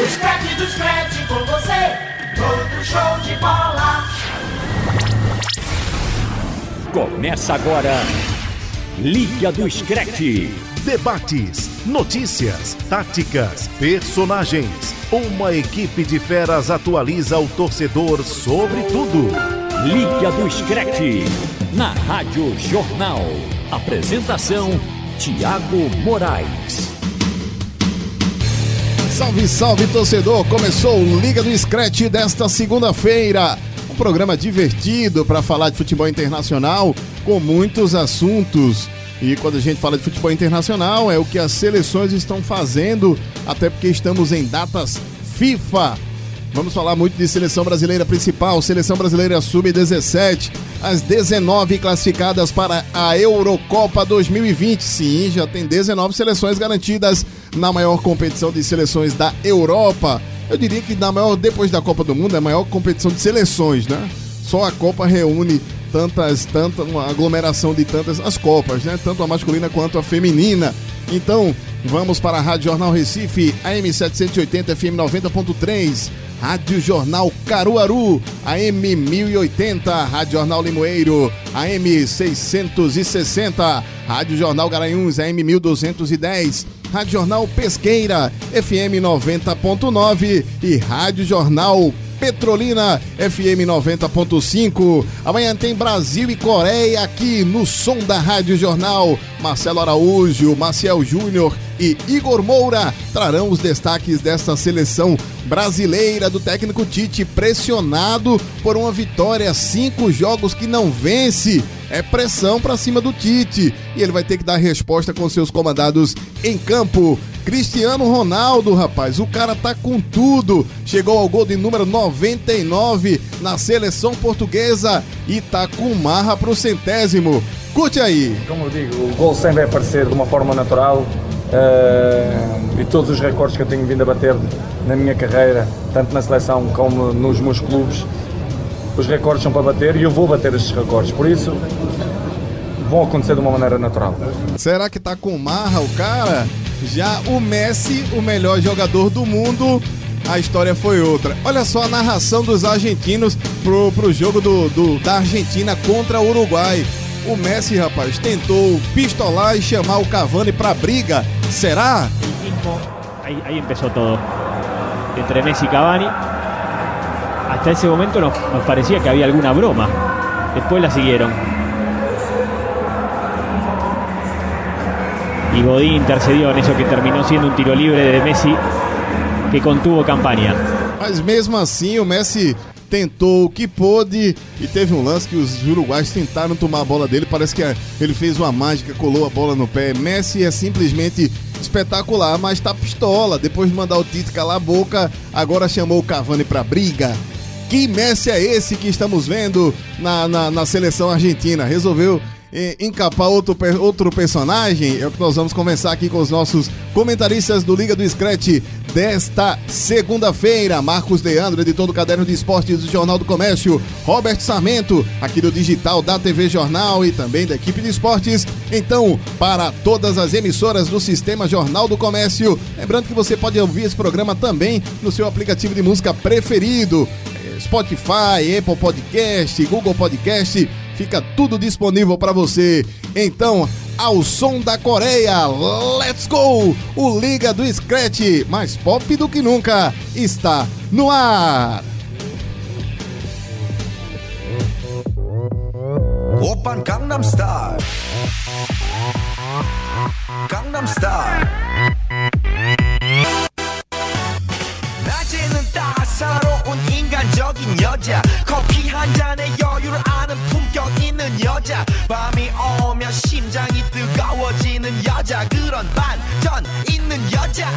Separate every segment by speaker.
Speaker 1: O scratch do scratch com você, todo show de bola.
Speaker 2: Começa agora, Liga do Scratch.
Speaker 3: Debates, notícias, táticas, personagens. Uma equipe de feras atualiza o torcedor sobre tudo.
Speaker 2: Liga do Scratch, na Rádio Jornal. Apresentação, Tiago Moraes.
Speaker 4: Salve, salve torcedor! Começou o Liga do Scratch desta segunda-feira. Um programa divertido para falar de futebol internacional com muitos assuntos. E quando a gente fala de futebol internacional, é o que as seleções estão fazendo, até porque estamos em datas FIFA. Vamos falar muito de seleção brasileira principal, seleção brasileira sub-17, as 19 classificadas para a Eurocopa 2020. Sim, já tem 19 seleções garantidas na maior competição de seleções da Europa. Eu diria que na maior depois da Copa do Mundo é a maior competição de seleções, né? Só a Copa reúne tantas, tanta uma aglomeração de tantas as copas, né? Tanto a masculina quanto a feminina. Então, vamos para a Rádio Jornal Recife, AM 780 FM 90.3. Rádio Jornal Caruaru, AM 1080, Rádio Jornal Limoeiro, AM 660, Rádio Jornal Garanhuns, AM 1210, Rádio Jornal Pesqueira, FM 90.9 e Rádio Jornal Petrolina FM 90.5. Amanhã tem Brasil e Coreia aqui no som da Rádio Jornal. Marcelo Araújo, Marcel Júnior e Igor Moura trarão os destaques desta seleção brasileira do técnico Tite, pressionado por uma vitória, cinco jogos que não vence. É pressão para cima do Tite e ele vai ter que dar resposta com seus comandados em campo. Cristiano Ronaldo, rapaz, o cara tá com tudo. Chegou ao gol de número 99 na seleção portuguesa e tá com marra pro centésimo. Curte aí.
Speaker 5: Como eu digo, o gol sempre vai aparecer de uma forma natural. Uh, e todos os recordes que eu tenho vindo a bater na minha carreira, tanto na seleção como nos meus clubes, os recordes são para bater e eu vou bater estes recordes. Por isso, vão acontecer de uma maneira natural.
Speaker 4: Será que tá com marra o cara? Já o Messi, o melhor jogador do mundo, a história foi outra. Olha só a narração dos argentinos pro, pro jogo do, do, da Argentina contra o Uruguai. O Messi, rapaz, tentou pistolar e chamar o Cavani pra briga. Será?
Speaker 6: Ahí, ahí empezó todo. Entre Messi y Cavani. Hasta ese momento nos, nos parecía que había alguna broma. Después la siguieron. Y Godín intercedió en eso que terminó siendo un tiro libre de Messi que contuvo campaña.
Speaker 4: Mas mesmo assim, o Messi tentou o que pôde e teve um lance que os uruguaios tentaram tomar a bola dele. Parece que ele fez uma mágica, colou a bola no pé. Messi é simplesmente espetacular, mas tá pistola. Depois de mandar o Tite calar a boca, agora chamou o Cavani pra briga. Que Messi é esse que estamos vendo na, na, na seleção argentina? Resolveu encapar outro, outro personagem? É o que nós vamos conversar aqui com os nossos comentaristas do Liga do Scratch desta segunda-feira. Marcos Leandro, editor do Caderno de Esportes do Jornal do Comércio. Robert Sarmento, aqui do Digital da TV Jornal e também da equipe de esportes. Então, para todas as emissoras do Sistema Jornal do Comércio, lembrando que você pode ouvir esse programa também no seu aplicativo de música preferido. Spotify, Apple Podcast, Google Podcast, fica tudo disponível para você. Então, ao som da Coreia, let's go! O Liga do Scratch, mais pop do que nunca, está no ar.
Speaker 7: 오빤 강남스타일 강남스타일 낮에는 따 사로운 인간적인 여자. 커피 한 잔에 여유를 아는 품격 있는 여자. 밤이 오면 심장이 뜨거워지는 여자. 그런 반전 있는 여자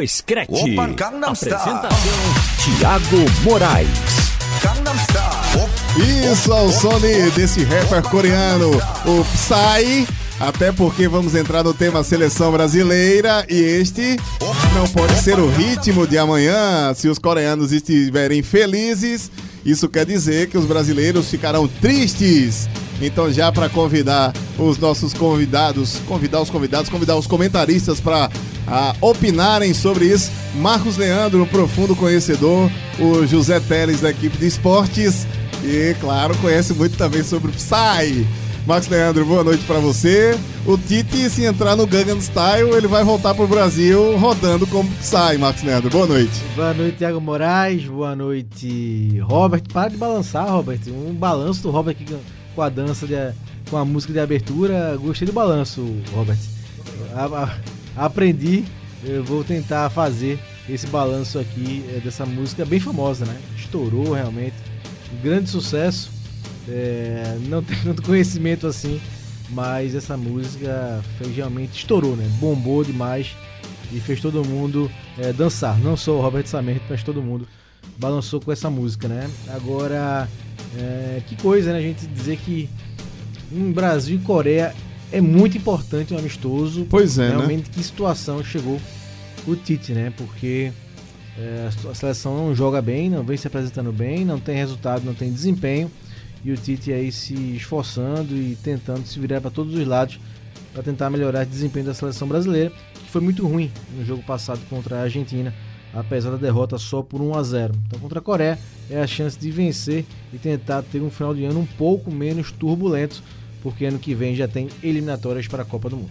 Speaker 2: do Scratch.
Speaker 7: Opa, Gangnam Style.
Speaker 2: Apresentação Tiago Moraes.
Speaker 7: Gangnam Style.
Speaker 4: Isso ao som de- desse rapper coreano, o Psy. Até porque vamos entrar no tema seleção brasileira e este não pode ser o ritmo de amanhã. Se os coreanos estiverem felizes, isso quer dizer que os brasileiros ficarão tristes. Então, já para convidar os nossos convidados, convidar os convidados, convidar os comentaristas para opinarem sobre isso, Marcos Leandro, um profundo conhecedor, o José Teles da equipe de esportes e, claro, conhece muito também sobre Psy. Marcos Leandro, boa noite para você. O Tite, se entrar no Gangnam Style, ele vai voltar pro Brasil rodando como Psy, Marcos Leandro. Boa noite.
Speaker 8: Boa noite, Thiago Moraes. Boa noite, Robert. Para de balançar, Robert. Um balanço do Robert aqui com- com a dança, de, com a música de abertura. Gostei do balanço, Robert. A- a- aprendi. Eu vou tentar fazer esse balanço aqui eh, dessa música bem famosa, né? Estourou realmente. Um grande sucesso. É, não tenho tanto conhecimento assim, mas essa música fez, realmente estourou, né? Bombou demais e fez todo mundo é, dançar. Não só o Robert Samento, mas todo mundo balançou com essa música, né? Agora, é, que coisa, né? A gente dizer que em Brasil e Coreia é muito importante um amistoso.
Speaker 4: Pois é, né?
Speaker 8: Realmente, que situação chegou o Tite, né? Porque é, a seleção não joga bem, não vem se apresentando bem, não tem resultado, não tem desempenho. E o Tite aí se esforçando e tentando se virar para todos os lados para tentar melhorar o desempenho da seleção brasileira, que foi muito ruim no jogo passado contra a Argentina, apesar da derrota só por 1 a 0. Então contra a Coreia é a chance de vencer e tentar ter um final de ano um pouco menos turbulento, porque ano que vem já tem eliminatórias para a Copa do Mundo.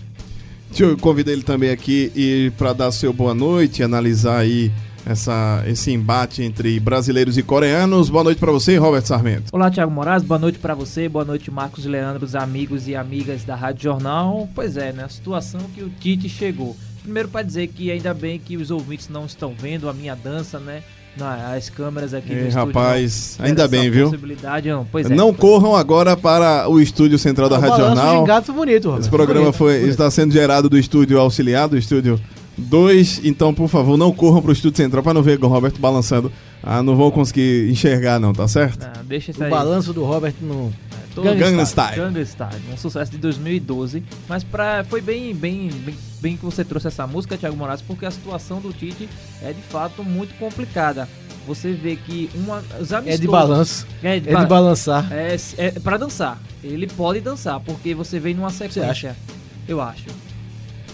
Speaker 4: Deixa eu convidar ele também aqui e para dar seu boa noite, analisar aí essa, esse embate entre brasileiros e coreanos. Boa noite para você, Robert Sarmento.
Speaker 9: Olá, Thiago Moraes, boa noite pra você, boa noite, Marcos Leandro, os amigos e amigas da Rádio Jornal. Pois é, né? A situação que o Tite chegou. Primeiro para dizer que ainda bem que os ouvintes não estão vendo a minha dança, né? As câmeras aqui
Speaker 4: Ei,
Speaker 9: do estúdio
Speaker 4: rapaz,
Speaker 9: não
Speaker 4: ainda bem, viu?
Speaker 9: Possibilidade, não. Pois é.
Speaker 4: Não corram agora para o estúdio central da
Speaker 8: o
Speaker 4: Rádio Jornal.
Speaker 8: de gato bonito, Robert.
Speaker 4: Esse programa
Speaker 8: Bonito,
Speaker 4: foi,
Speaker 8: bonito.
Speaker 4: está sendo gerado do estúdio auxiliar, do estúdio 2. Então, por favor, não corram para o estúdio central para não ver o Roberto balançando. Ah, não vão conseguir enxergar, não, tá certo?
Speaker 9: Não, deixa isso
Speaker 8: O
Speaker 9: aí.
Speaker 8: balanço do Robert no
Speaker 9: Todo
Speaker 4: Gangnam
Speaker 9: Style. Gangnam Style, um sucesso de 2012. Mas pra, foi bem, bem, bem, bem que você trouxe essa música, Thiago Moraes, porque a situação do Tite é de fato muito complicada. Você vê que uma, os
Speaker 8: é
Speaker 9: amistosos...
Speaker 8: de balanço,
Speaker 9: É
Speaker 8: é
Speaker 9: de,
Speaker 8: de
Speaker 9: ba-
Speaker 8: balançar.
Speaker 9: é, é pra dançar. Ele pode dançar, porque você vem numa sequência.
Speaker 8: acha?
Speaker 9: Eu acho.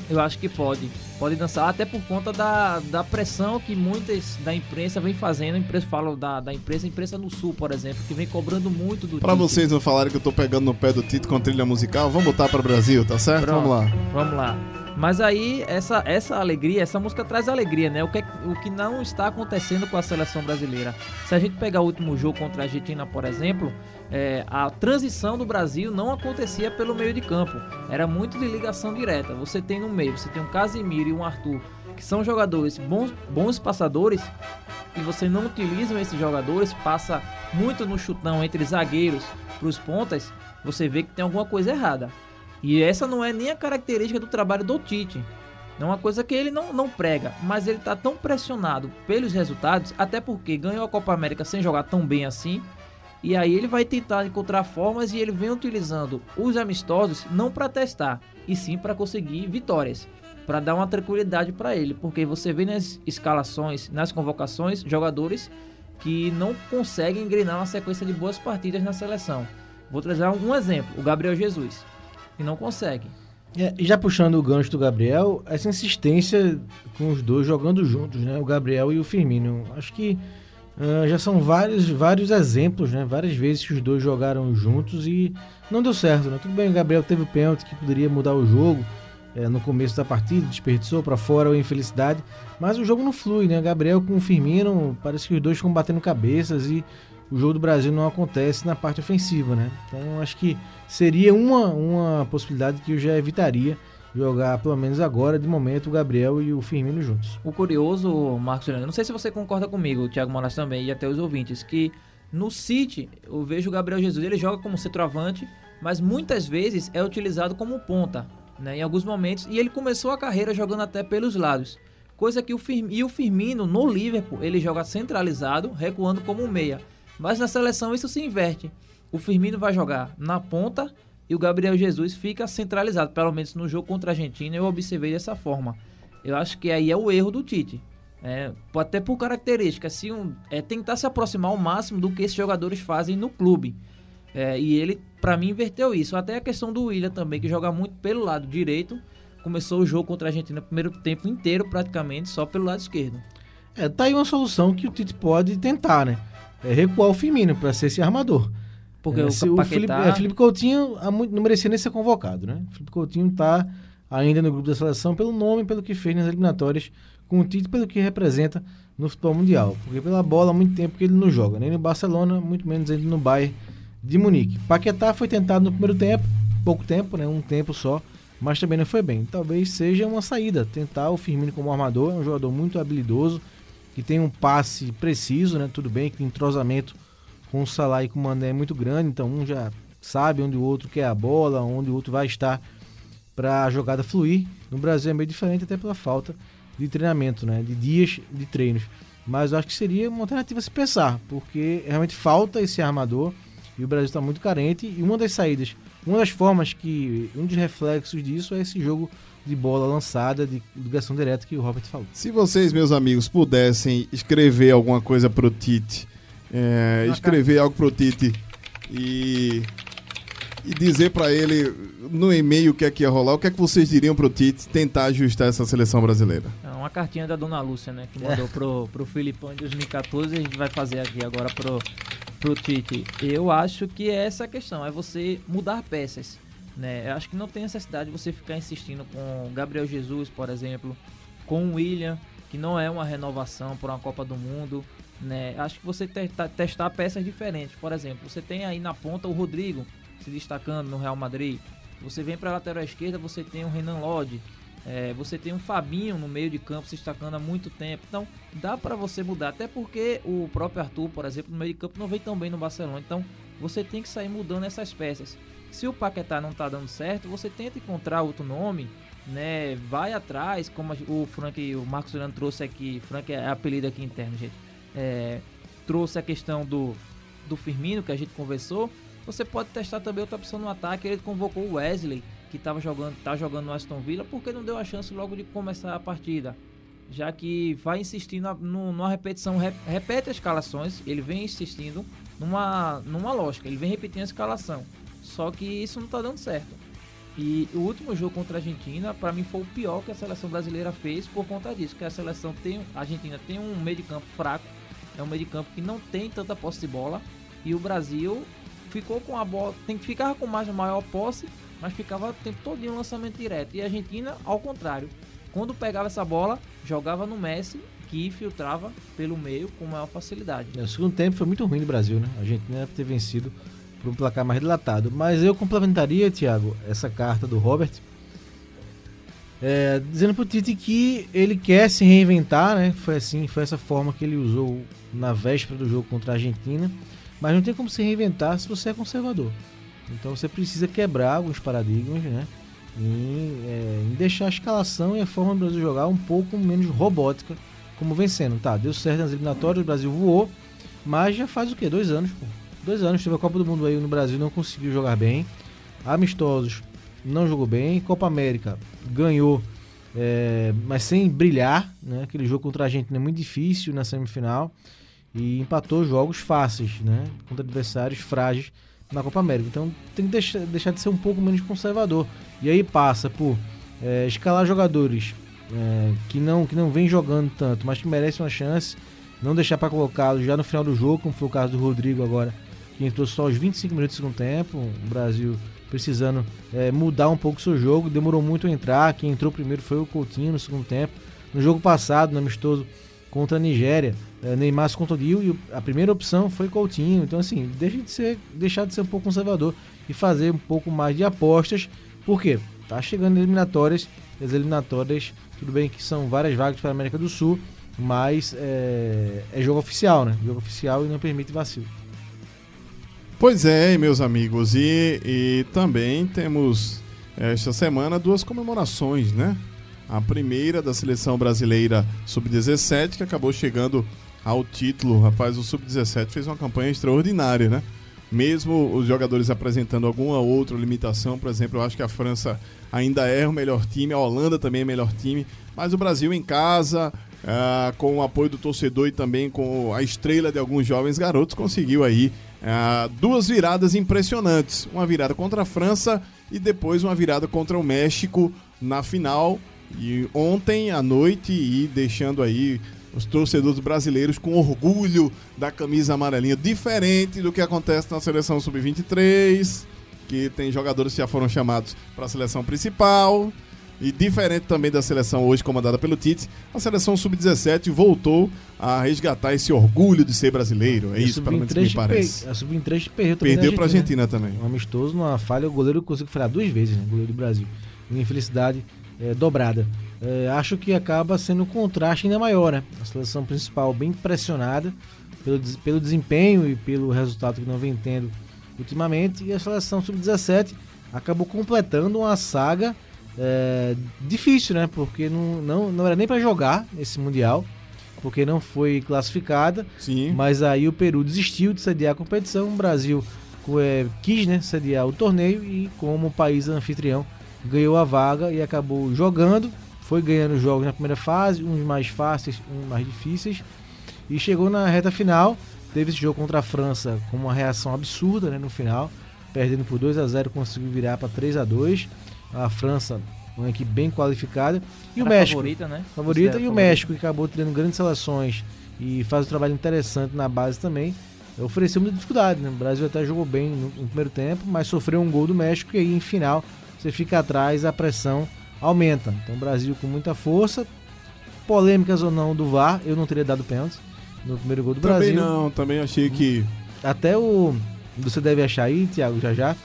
Speaker 9: Eu acho que pode. Pode dançar, até por conta da, da pressão que muitas da imprensa vem fazendo. A imprensa fala da, da imprensa, a imprensa no sul, por exemplo, que vem cobrando muito do
Speaker 4: Para vocês não falarem que eu tô pegando no pé do Tito com trilha musical, vamos botar para o Brasil, tá certo?
Speaker 9: Pronto.
Speaker 4: Vamos lá.
Speaker 9: Vamos lá. Mas aí, essa, essa alegria, essa música traz alegria, né? O que, é- o que não está acontecendo com a seleção brasileira. Se a gente pegar o último jogo contra a Argentina, por exemplo, é, a transição do Brasil não acontecia pelo meio de campo. Era muito de ligação direta. Você tem no meio, você tem um Casimiro e um Arthur, que são jogadores bons, bons passadores, e você não utiliza esses jogadores, passa muito no chutão entre zagueiros para os pontas, você vê que tem alguma coisa errada. E essa não é nem a característica do trabalho do Tite. É uma coisa que ele não, não prega, mas ele tá tão pressionado pelos resultados, até porque ganhou a Copa América sem jogar tão bem assim. E aí ele vai tentar encontrar formas e ele vem utilizando os amistosos não para testar, e sim para conseguir vitórias, para dar uma tranquilidade para ele, porque você vê nas escalações, nas convocações, jogadores que não conseguem engrenar uma sequência de boas partidas na seleção. Vou trazer um exemplo, o Gabriel Jesus, que não consegue.
Speaker 8: É, e já puxando o gancho do Gabriel, essa insistência com os dois jogando juntos, né? O Gabriel e o Firmino. Acho que ah, já são vários, vários exemplos, né? Várias vezes que os dois jogaram juntos e não deu certo, né? Tudo bem, o Gabriel teve o pênalti que poderia mudar o jogo é, no começo da partida, desperdiçou para fora ou infelicidade, mas o jogo não flui, né? Gabriel com o Firmino, parece que os dois ficam batendo cabeças e o jogo do Brasil não acontece na parte ofensiva, né? Então acho que seria uma, uma possibilidade que eu já evitaria jogar, pelo menos agora, de momento, o Gabriel e o Firmino juntos.
Speaker 9: O curioso, Marcos não sei se você concorda comigo, o Thiago Moraes também, e até os ouvintes, que no City eu vejo o Gabriel Jesus, ele joga como centroavante, mas muitas vezes é utilizado como ponta, né, em alguns momentos, e ele começou a carreira jogando até pelos lados. Coisa que o Firmino, o Firmino no Liverpool, ele joga centralizado, recuando como meia. Mas na seleção isso se inverte. O Firmino vai jogar na ponta e o Gabriel Jesus fica centralizado. Pelo menos no jogo contra a Argentina eu observei dessa forma. Eu acho que aí é o erro do Tite. É, até por característica, se um, é tentar se aproximar ao máximo do que esses jogadores fazem no clube. É, e ele, para mim, inverteu isso. Até a questão do William também, que joga muito pelo lado direito. Começou o jogo contra a Argentina no primeiro tempo inteiro, praticamente, só pelo lado esquerdo.
Speaker 8: É, tá aí uma solução que o Tite pode tentar, né? É recuar o Firmino para ser esse armador.
Speaker 9: Porque
Speaker 8: É,
Speaker 9: o
Speaker 8: se o Felipe,
Speaker 9: Paquetá...
Speaker 8: é, Felipe Coutinho não merecia nem ser convocado, né? Felipe Coutinho tá ainda no grupo da seleção pelo nome, pelo que fez nas eliminatórias com o Tite, pelo que representa no futebol mundial. Porque pela bola há muito tempo que ele não joga, nem no Barcelona, muito menos ainda no Bayern de Munique. Paquetá foi tentado no primeiro tempo, pouco tempo, né? Um tempo só, mas também não foi bem. Talvez seja uma saída, tentar o Firmino como armador, é um jogador muito habilidoso, que tem um passe preciso, né? Tudo bem que o entrosamento com o Salah com o Mané muito grande, então um já sabe onde o outro quer a bola, onde o outro vai estar para a jogada fluir. No Brasil é meio diferente até pela falta de treinamento, né? De dias de treinos. Mas eu acho que seria uma alternativa se pensar, porque realmente falta esse armador e o Brasil está muito carente. E uma das saídas, uma das formas que, um dos reflexos disso é esse jogo de bola lançada, de ligação direta que o Robert falou.
Speaker 4: Se vocês, meus amigos, pudessem escrever alguma coisa pro Tite, é, escrever algo pro Tite e, e dizer pra ele no e-mail o que é que ia rolar, o que é que vocês diriam pro Tite tentar ajustar essa seleção brasileira?
Speaker 9: É uma cartinha da Dona Lúcia, né? Que mandou pro, pro Filipão em 2014 e a gente vai fazer aqui agora pro, pro Tite. Eu acho que é essa a questão, é você mudar peças. Né? Eu acho que não tem necessidade de você ficar insistindo com Gabriel Jesus, por exemplo, com o William, que não é uma renovação por uma Copa do Mundo. Né? Acho que você testa- testar peças diferentes. Por exemplo, você tem aí na ponta o Rodrigo se destacando no Real Madrid. Você vem para a lateral esquerda, você tem o Renan Lodge. É, você tem um Fabinho no meio de campo se destacando há muito tempo. Então, dá para você mudar. Até porque o próprio Arthur, por exemplo, no meio de campo não vem tão bem no Barcelona. Então, você tem que sair mudando essas peças. Se o Paquetá não tá dando certo, você tenta encontrar outro nome, né? Vai atrás, como o Frank, o Marcos Fernando trouxe aqui. Frank é apelido aqui interno, gente. É, trouxe a questão do, do Firmino, que a gente conversou. Você pode testar também outra opção no ataque. Ele convocou o Wesley, que estava jogando, tá jogando no Aston Villa, porque não deu a chance logo de começar a partida. Já que vai insistir na, no- numa repetição, re- repete as escalações, ele vem insistindo numa, numa lógica, ele vem repetindo a escalação. Só que isso não tá dando certo. E o último jogo contra a Argentina, para mim, foi o pior que a seleção brasileira fez por conta disso. Que a seleção tem. A Argentina tem um meio de campo fraco, é um meio de campo que não tem tanta posse de bola. E o Brasil ficou com a bola, tem que ficar com mais maior posse, mas ficava o tempo todo em um lançamento direto. E a Argentina, ao contrário, quando pegava essa bola, jogava no Messi, que filtrava pelo meio com maior facilidade.
Speaker 8: É, O segundo tempo foi muito ruim do Brasil, né? A Argentina deve ter vencido por um placar mais dilatado. Mas eu complementaria, Thiago, essa carta do Robert, é, dizendo pro Tite que ele quer se reinventar, né? Foi assim, foi essa forma que ele usou na véspera do jogo contra a Argentina. Mas não tem como se reinventar se você é conservador. Então você precisa quebrar alguns paradigmas, né? Em, é, em deixar a escalação e a forma do Brasil jogar um pouco menos robótica, como vencendo. Tá, deu certo nas eliminatórias, o Brasil voou, mas já faz o quê? Dois anos, pô. Dois anos, teve a Copa do Mundo aí no Brasil, não conseguiu jogar bem. Amistosos, não jogou bem. Copa América, ganhou, é, mas sem brilhar, né? Aquele jogo contra a Argentina é muito difícil na semifinal. E empatou jogos fáceis, né? Contra adversários frágeis na Copa América. Então tem que deixar, deixar de ser um pouco menos conservador. E aí passa por é, escalar jogadores é, que não que não vem jogando tanto, mas que merecem uma chance, não deixar para colocá-los já no final do jogo, como foi o caso do Rodrigo agora, que entrou só aos 25 minutos do segundo tempo. O Brasil precisando é, mudar um pouco seu jogo, demorou muito a entrar. Quem entrou primeiro foi o Coutinho no segundo tempo. No jogo passado, no amistoso contra a Nigéria, é, Neymar se contundiu e a primeira opção foi Coutinho. Então, assim, deixa de ser, deixar de ser um pouco conservador e fazer um pouco mais de apostas. Por quê? Tá chegando eliminatórias, as eliminatórias, tudo bem que são várias vagas para a América do Sul, mas é, é jogo oficial, né? Jogo oficial e não permite vacilo.
Speaker 4: Pois é, meus amigos, e, e também temos esta semana duas comemorações, né? a primeira da seleção brasileira sub-17 que acabou chegando ao título. Rapaz, o sub-17 fez uma campanha extraordinária, né? Mesmo os jogadores apresentando alguma outra limitação, por exemplo, eu acho que a França ainda é o melhor time, a Holanda também é o melhor time, mas o Brasil em casa, ah, com o apoio do torcedor e também com a estrela de alguns jovens garotos, conseguiu aí ah, duas viradas impressionantes. Uma virada contra a França e depois uma virada contra o México na final. E ontem à noite, e deixando aí os torcedores brasileiros com orgulho da camisa amarelinha, diferente do que acontece na seleção sub-23, que tem jogadores que já foram chamados para a seleção principal. E diferente também da seleção hoje comandada pelo Tite, a seleção sub-17 voltou a resgatar esse orgulho de ser brasileiro. É isso, pelo menos que me parece.
Speaker 8: A sub-23 perdeu também
Speaker 4: Perdeu para a Argentina também.
Speaker 8: Um amistoso, numa falha, o goleiro conseguiu falhar duas vezes, né? O goleiro do Brasil. Uma infelicidade é, dobrada. É, acho que acaba sendo um contraste ainda maior, né? A seleção principal bem pressionada pelo, des- pelo desempenho e pelo resultado que não vem tendo ultimamente. E a seleção sub-17 acabou completando uma saga é, difícil, né? Porque não, não, não era nem para jogar esse Mundial, porque não foi classificada.
Speaker 4: Sim.
Speaker 8: Mas aí o Peru desistiu de sediar a competição, o Brasil é, quis né, sediar o torneio e, como país anfitrião, ganhou a vaga e acabou jogando. Foi ganhando jogos na primeira fase, uns mais fáceis, uns mais difíceis. E chegou na reta final. Teve esse jogo contra a França com uma reação absurda né, no final. Perdendo por 2 a 0 conseguiu virar para 3 a 2 A França, uma equipe bem qualificada. E o México,
Speaker 9: favorita, né?
Speaker 8: favorita,
Speaker 9: Considera
Speaker 8: e o
Speaker 9: favorita.
Speaker 8: México, que acabou tendo grandes seleções e faz um trabalho interessante na base também, ofereceu muita dificuldade. Né? O Brasil até jogou bem no, no primeiro tempo, mas sofreu um gol do México e aí, em final, você fica atrás, a pressão aumenta. Então, o Brasil com muita força, polêmicas ou não do VAR, eu não teria dado pênalti no primeiro gol do
Speaker 4: Também
Speaker 8: Brasil.
Speaker 4: não, também achei que.
Speaker 8: Até o. Você deve achar aí, Thiago, já já.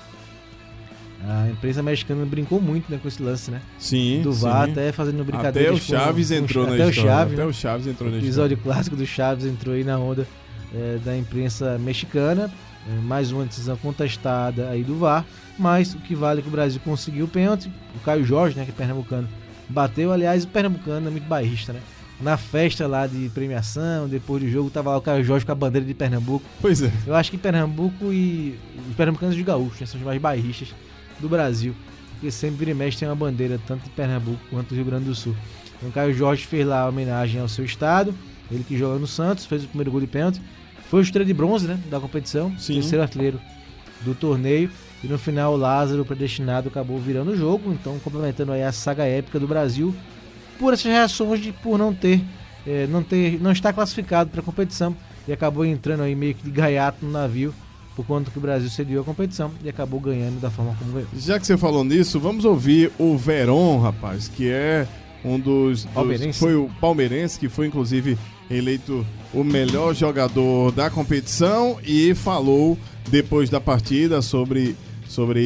Speaker 8: A imprensa mexicana brincou muito né, com esse lance, né?
Speaker 4: Sim.
Speaker 8: Do VAR,
Speaker 4: sim.
Speaker 8: até fazendo brincadeira.
Speaker 4: Até o Chaves entrou na
Speaker 8: até
Speaker 4: história.
Speaker 8: O Chaves,
Speaker 4: até
Speaker 8: né?
Speaker 4: o Chaves entrou na
Speaker 8: O
Speaker 4: história.
Speaker 8: episódio clássico do Chaves entrou aí na onda eh, da imprensa mexicana. Eh, mais uma decisão contestada aí do VAR. Mas o que vale é que o Brasil conseguiu o pênalti. O Caio Jorge, né, que é pernambucano, bateu. Aliás, o pernambucano é muito bairrista, né? Na festa lá de premiação, depois do jogo, tava lá o Caio Jorge com a bandeira de Pernambuco.
Speaker 4: Pois é.
Speaker 8: Eu acho que Pernambuco e os pernambucanos de gaúchos né, são os mais bairristas do Brasil. Porque sempre vira e mexe tem uma bandeira tanto de Pernambuco quanto do Rio Grande do Sul. Então o Caio Jorge fez lá a homenagem ao seu estado. Ele que joga no Santos, fez o primeiro gol de pênalti. Foi o estrela de bronze né, da competição,
Speaker 4: Sim.
Speaker 8: terceiro artilheiro do torneio. E no final o Lázaro, predestinado, acabou virando o jogo. Então complementando aí a saga épica do Brasil por essas reações de por não ter, eh, não ter, não estar classificado para a competição e acabou entrando aí meio que de gaiato no navio por conta que o Brasil cedeu a competição e acabou ganhando da forma como ganhou.
Speaker 4: Já que você falou nisso, vamos ouvir o Veron, rapaz, que é um dos, dos foi o palmeirense que foi inclusive eleito o melhor jogador da competição e falou depois da partida sobre sobre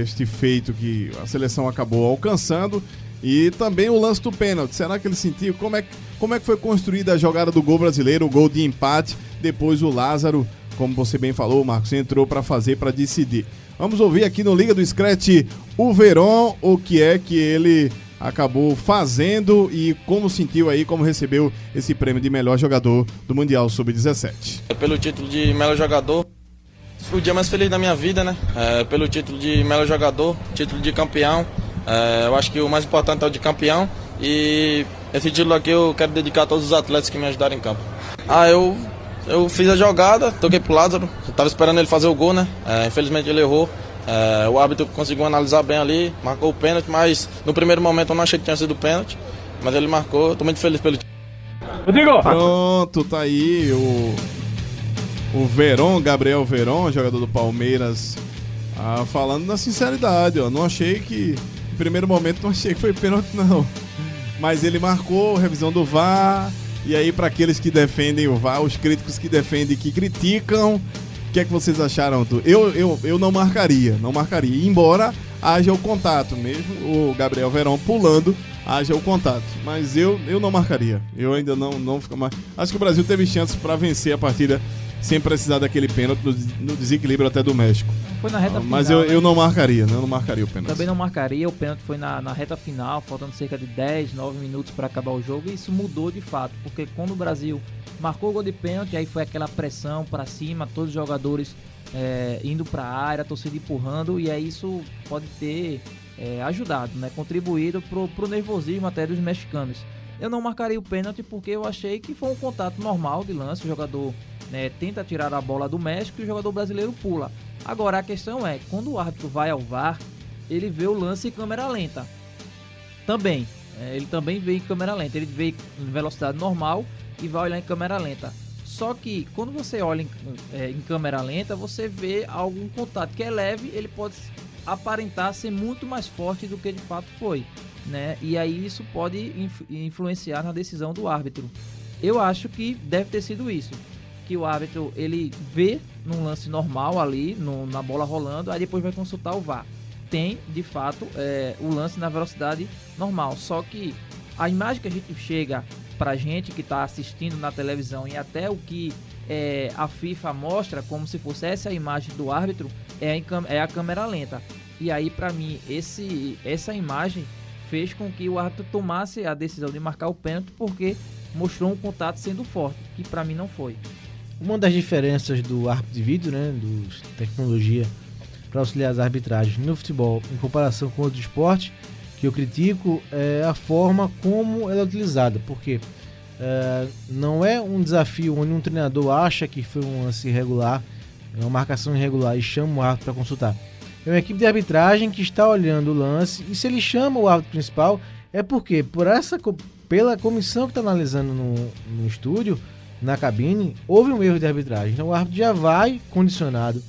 Speaker 4: este feito que a seleção acabou alcançando e também o lance do pênalti. Será que ele sentiu como é como é que foi construída a jogada do gol brasileiro, o gol de empate, depois o Lázaro, como você bem falou, Marcos, entrou para fazer para decidir. Vamos ouvir aqui no Liga do Scratch o Veron, o que é que ele acabou fazendo e como sentiu aí, como recebeu esse prêmio de melhor jogador do Mundial Sub-17.
Speaker 10: Pelo título de melhor jogador, o dia mais feliz da minha vida, né? É, pelo título de melhor jogador, título de campeão. É, eu acho que o mais importante é o de campeão. E esse título aqui eu quero dedicar a todos os atletas que me ajudaram em campo. Ah, eu, eu fiz a jogada, toquei pro Lázaro. Eu tava esperando ele fazer o gol, né? É, infelizmente ele errou. É, o árbitro conseguiu analisar bem ali, marcou o pênalti, mas no primeiro momento eu não achei que tinha sido pênalti. Mas ele marcou, eu tô muito feliz pelo título.
Speaker 4: Pronto, tá aí o o Veron, Gabriel Veron, jogador do Palmeiras, ah, falando na sinceridade, ó, não achei que em primeiro momento não achei que foi pênalti não. Mas ele marcou revisão do VAR. E aí para aqueles que defendem o VAR, os críticos que defendem que criticam, o que é que vocês acharam? Eu, eu, eu não marcaria, não marcaria. Embora haja o contato, mesmo o Gabriel Verón pulando, haja o contato. Mas eu, eu não marcaria. Eu ainda não, não fico mais. Acho que o Brasil teve chances para vencer a partida sem precisar daquele pênalti no, desequilíbrio até do México.
Speaker 9: Foi na reta
Speaker 4: Ah, Mas
Speaker 9: final.
Speaker 4: eu,
Speaker 9: né?
Speaker 4: eu não marcaria, né? Eu não marcaria o pênalti.
Speaker 9: Também não marcaria, o pênalti foi na, na reta final, faltando cerca de 10, 9 minutos para acabar o jogo, e isso mudou de fato, porque quando o Brasil marcou o gol de pênalti, aí foi aquela pressão para cima, todos os jogadores é, indo para a área, torcida empurrando, e aí isso pode ter é, ajudado, né, contribuído pro, pro nervosismo até dos mexicanos. Eu não marcaria o pênalti porque eu achei que foi um contato normal de lance, o jogador né, tenta tirar a bola do México e o jogador brasileiro pula. Agora a questão é, quando o árbitro vai ao VAR, ele vê o lance em câmera lenta. Também. é, ele também vê em câmera lenta. Ele vê em velocidade normal e vai olhar em câmera lenta. Só que quando você olha em, é, em câmera lenta, você vê algum contato que é leve, ele pode aparentar ser muito mais forte do que de fato foi. Né? E aí isso pode inf- influenciar na decisão do árbitro. Eu acho que deve ter sido isso. Que o árbitro ele vê num lance normal ali, no- na bola rolando, aí depois vai consultar o VAR. Tem, de fato, é, o lance na velocidade normal. Só que a imagem que a gente chega pra gente que tá assistindo na televisão e até o que é, a FIFA mostra como se fosse essa imagem do árbitro é, em é a câmera lenta. E aí, pra mim, esse, essa imagem fez com que o árbitro tomasse a decisão de marcar o pênalti porque mostrou um contato sendo forte, que pra mim não foi.
Speaker 8: Uma das diferenças do árbitro de vídeo, né, do tecnologia para auxiliar as arbitragens no futebol em comparação com outros esportes, que eu critico, é a forma como ela é utilizada, porque é, não é um desafio onde um treinador acha que foi um lance irregular, é uma marcação irregular e chama o árbitro para consultar. É uma equipe de arbitragem que está olhando o lance e se ele chama o árbitro principal é porque por essa pela comissão que está analisando no, no estúdio na cabine, houve um erro de arbitragem. Então o árbitro já vai condicionado,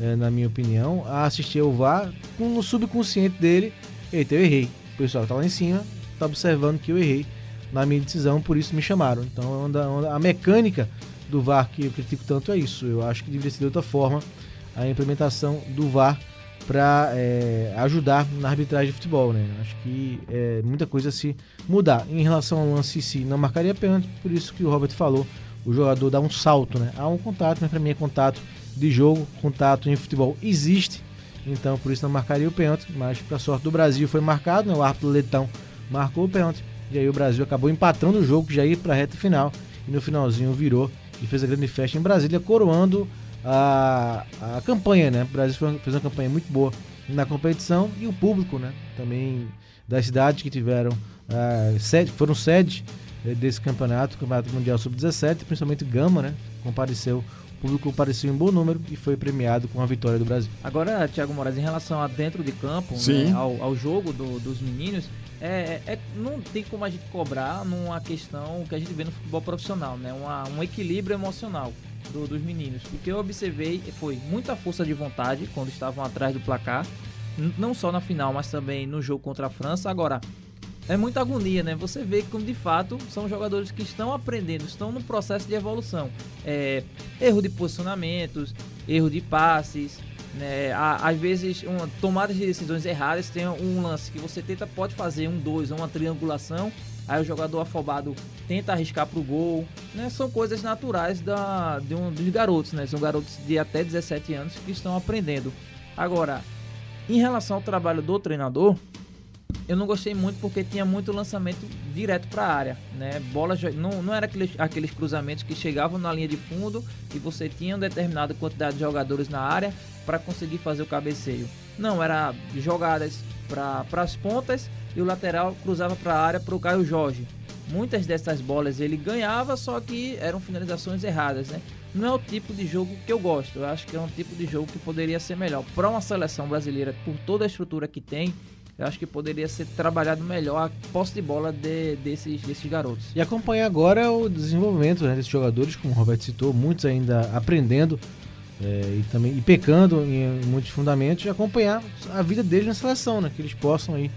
Speaker 8: eh, na minha opinião, a assistir ao VAR com no subconsciente dele. Eita, eu errei. O pessoal que tá lá em cima tá observando que eu errei na minha decisão, por isso me chamaram. Então onda- a mecânica do VAR que eu critico tanto é isso. Eu acho que deveria ser de outra forma a implementação do VAR para ajudar na arbitragem de futebol, né? Acho que é muita coisa se mudar. Em relação ao lance si, não marcaria pênalti, por isso que o Robert falou, o jogador dá um salto, né? Há um contato, mas para mim é contato de jogo, contato em futebol existe, então por isso não marcaria o pênalti, mas para sorte do Brasil foi marcado, né? O árbitro Letão marcou o pênalti, e aí o Brasil acabou empatando o jogo, já ia para a reta final, e no finalzinho virou e fez a grande festa em Brasília, coroando a, a campanha, né? O Brasil foi- fez uma campanha muito boa na competição e o público, né? Também das cidades que tiveram ah, sede, foram sede eh, desse campeonato, Campeonato Mundial Sub-17, principalmente Gama, né? Compareceu, o público compareceu em bom número e foi premiado com a vitória do Brasil.
Speaker 9: Agora, Thiago Moraes, em relação a dentro de campo,
Speaker 4: Sim.
Speaker 9: né, ao, ao jogo do- dos meninos, é, é- não tem como a gente cobrar numa questão que a gente vê no futebol profissional, né? Uma- um equilíbrio emocional do- dos meninos. O que eu observei foi muita força de vontade quando estavam atrás do placar, não só na final, mas também no jogo contra a França. Agora, é muita agonia, né? Você vê como de fato são jogadores que estão aprendendo, estão no processo de evolução. É, erro de posicionamentos, erro de passes, né? Às vezes, uma, tomadas de decisões erradas. Tem um lance que você tenta, pode fazer um dois ou uma triangulação. Aí o jogador afobado tenta arriscar pro gol. Né? São coisas naturais da, de um, dos garotos, né? São garotos de até 17 anos que estão aprendendo. Agora, em relação ao trabalho do treinador, eu não gostei muito porque tinha muito lançamento direto para a área, né? Bola não, não era aqueles, aqueles cruzamentos que chegavam na linha de fundo e você tinha uma determinada quantidade de jogadores na área para conseguir fazer o cabeceio. Não, era jogadas para as pontas e o lateral cruzava para a área para o Caio Jorge. Muitas dessas bolas ele ganhava, só que eram finalizações erradas, né? Não é o tipo de jogo que eu gosto. Eu acho que é um tipo de jogo que poderia ser melhor. Para uma seleção brasileira, por toda a estrutura que tem, eu acho que poderia ser trabalhado melhor a posse de bola de- desses, desses garotos.
Speaker 8: E acompanhar agora o desenvolvimento né, desses jogadores, como o Roberto citou, muitos ainda aprendendo é, e também e pecando em muitos fundamentos, e acompanhar a vida deles na seleção, né, que eles possam aí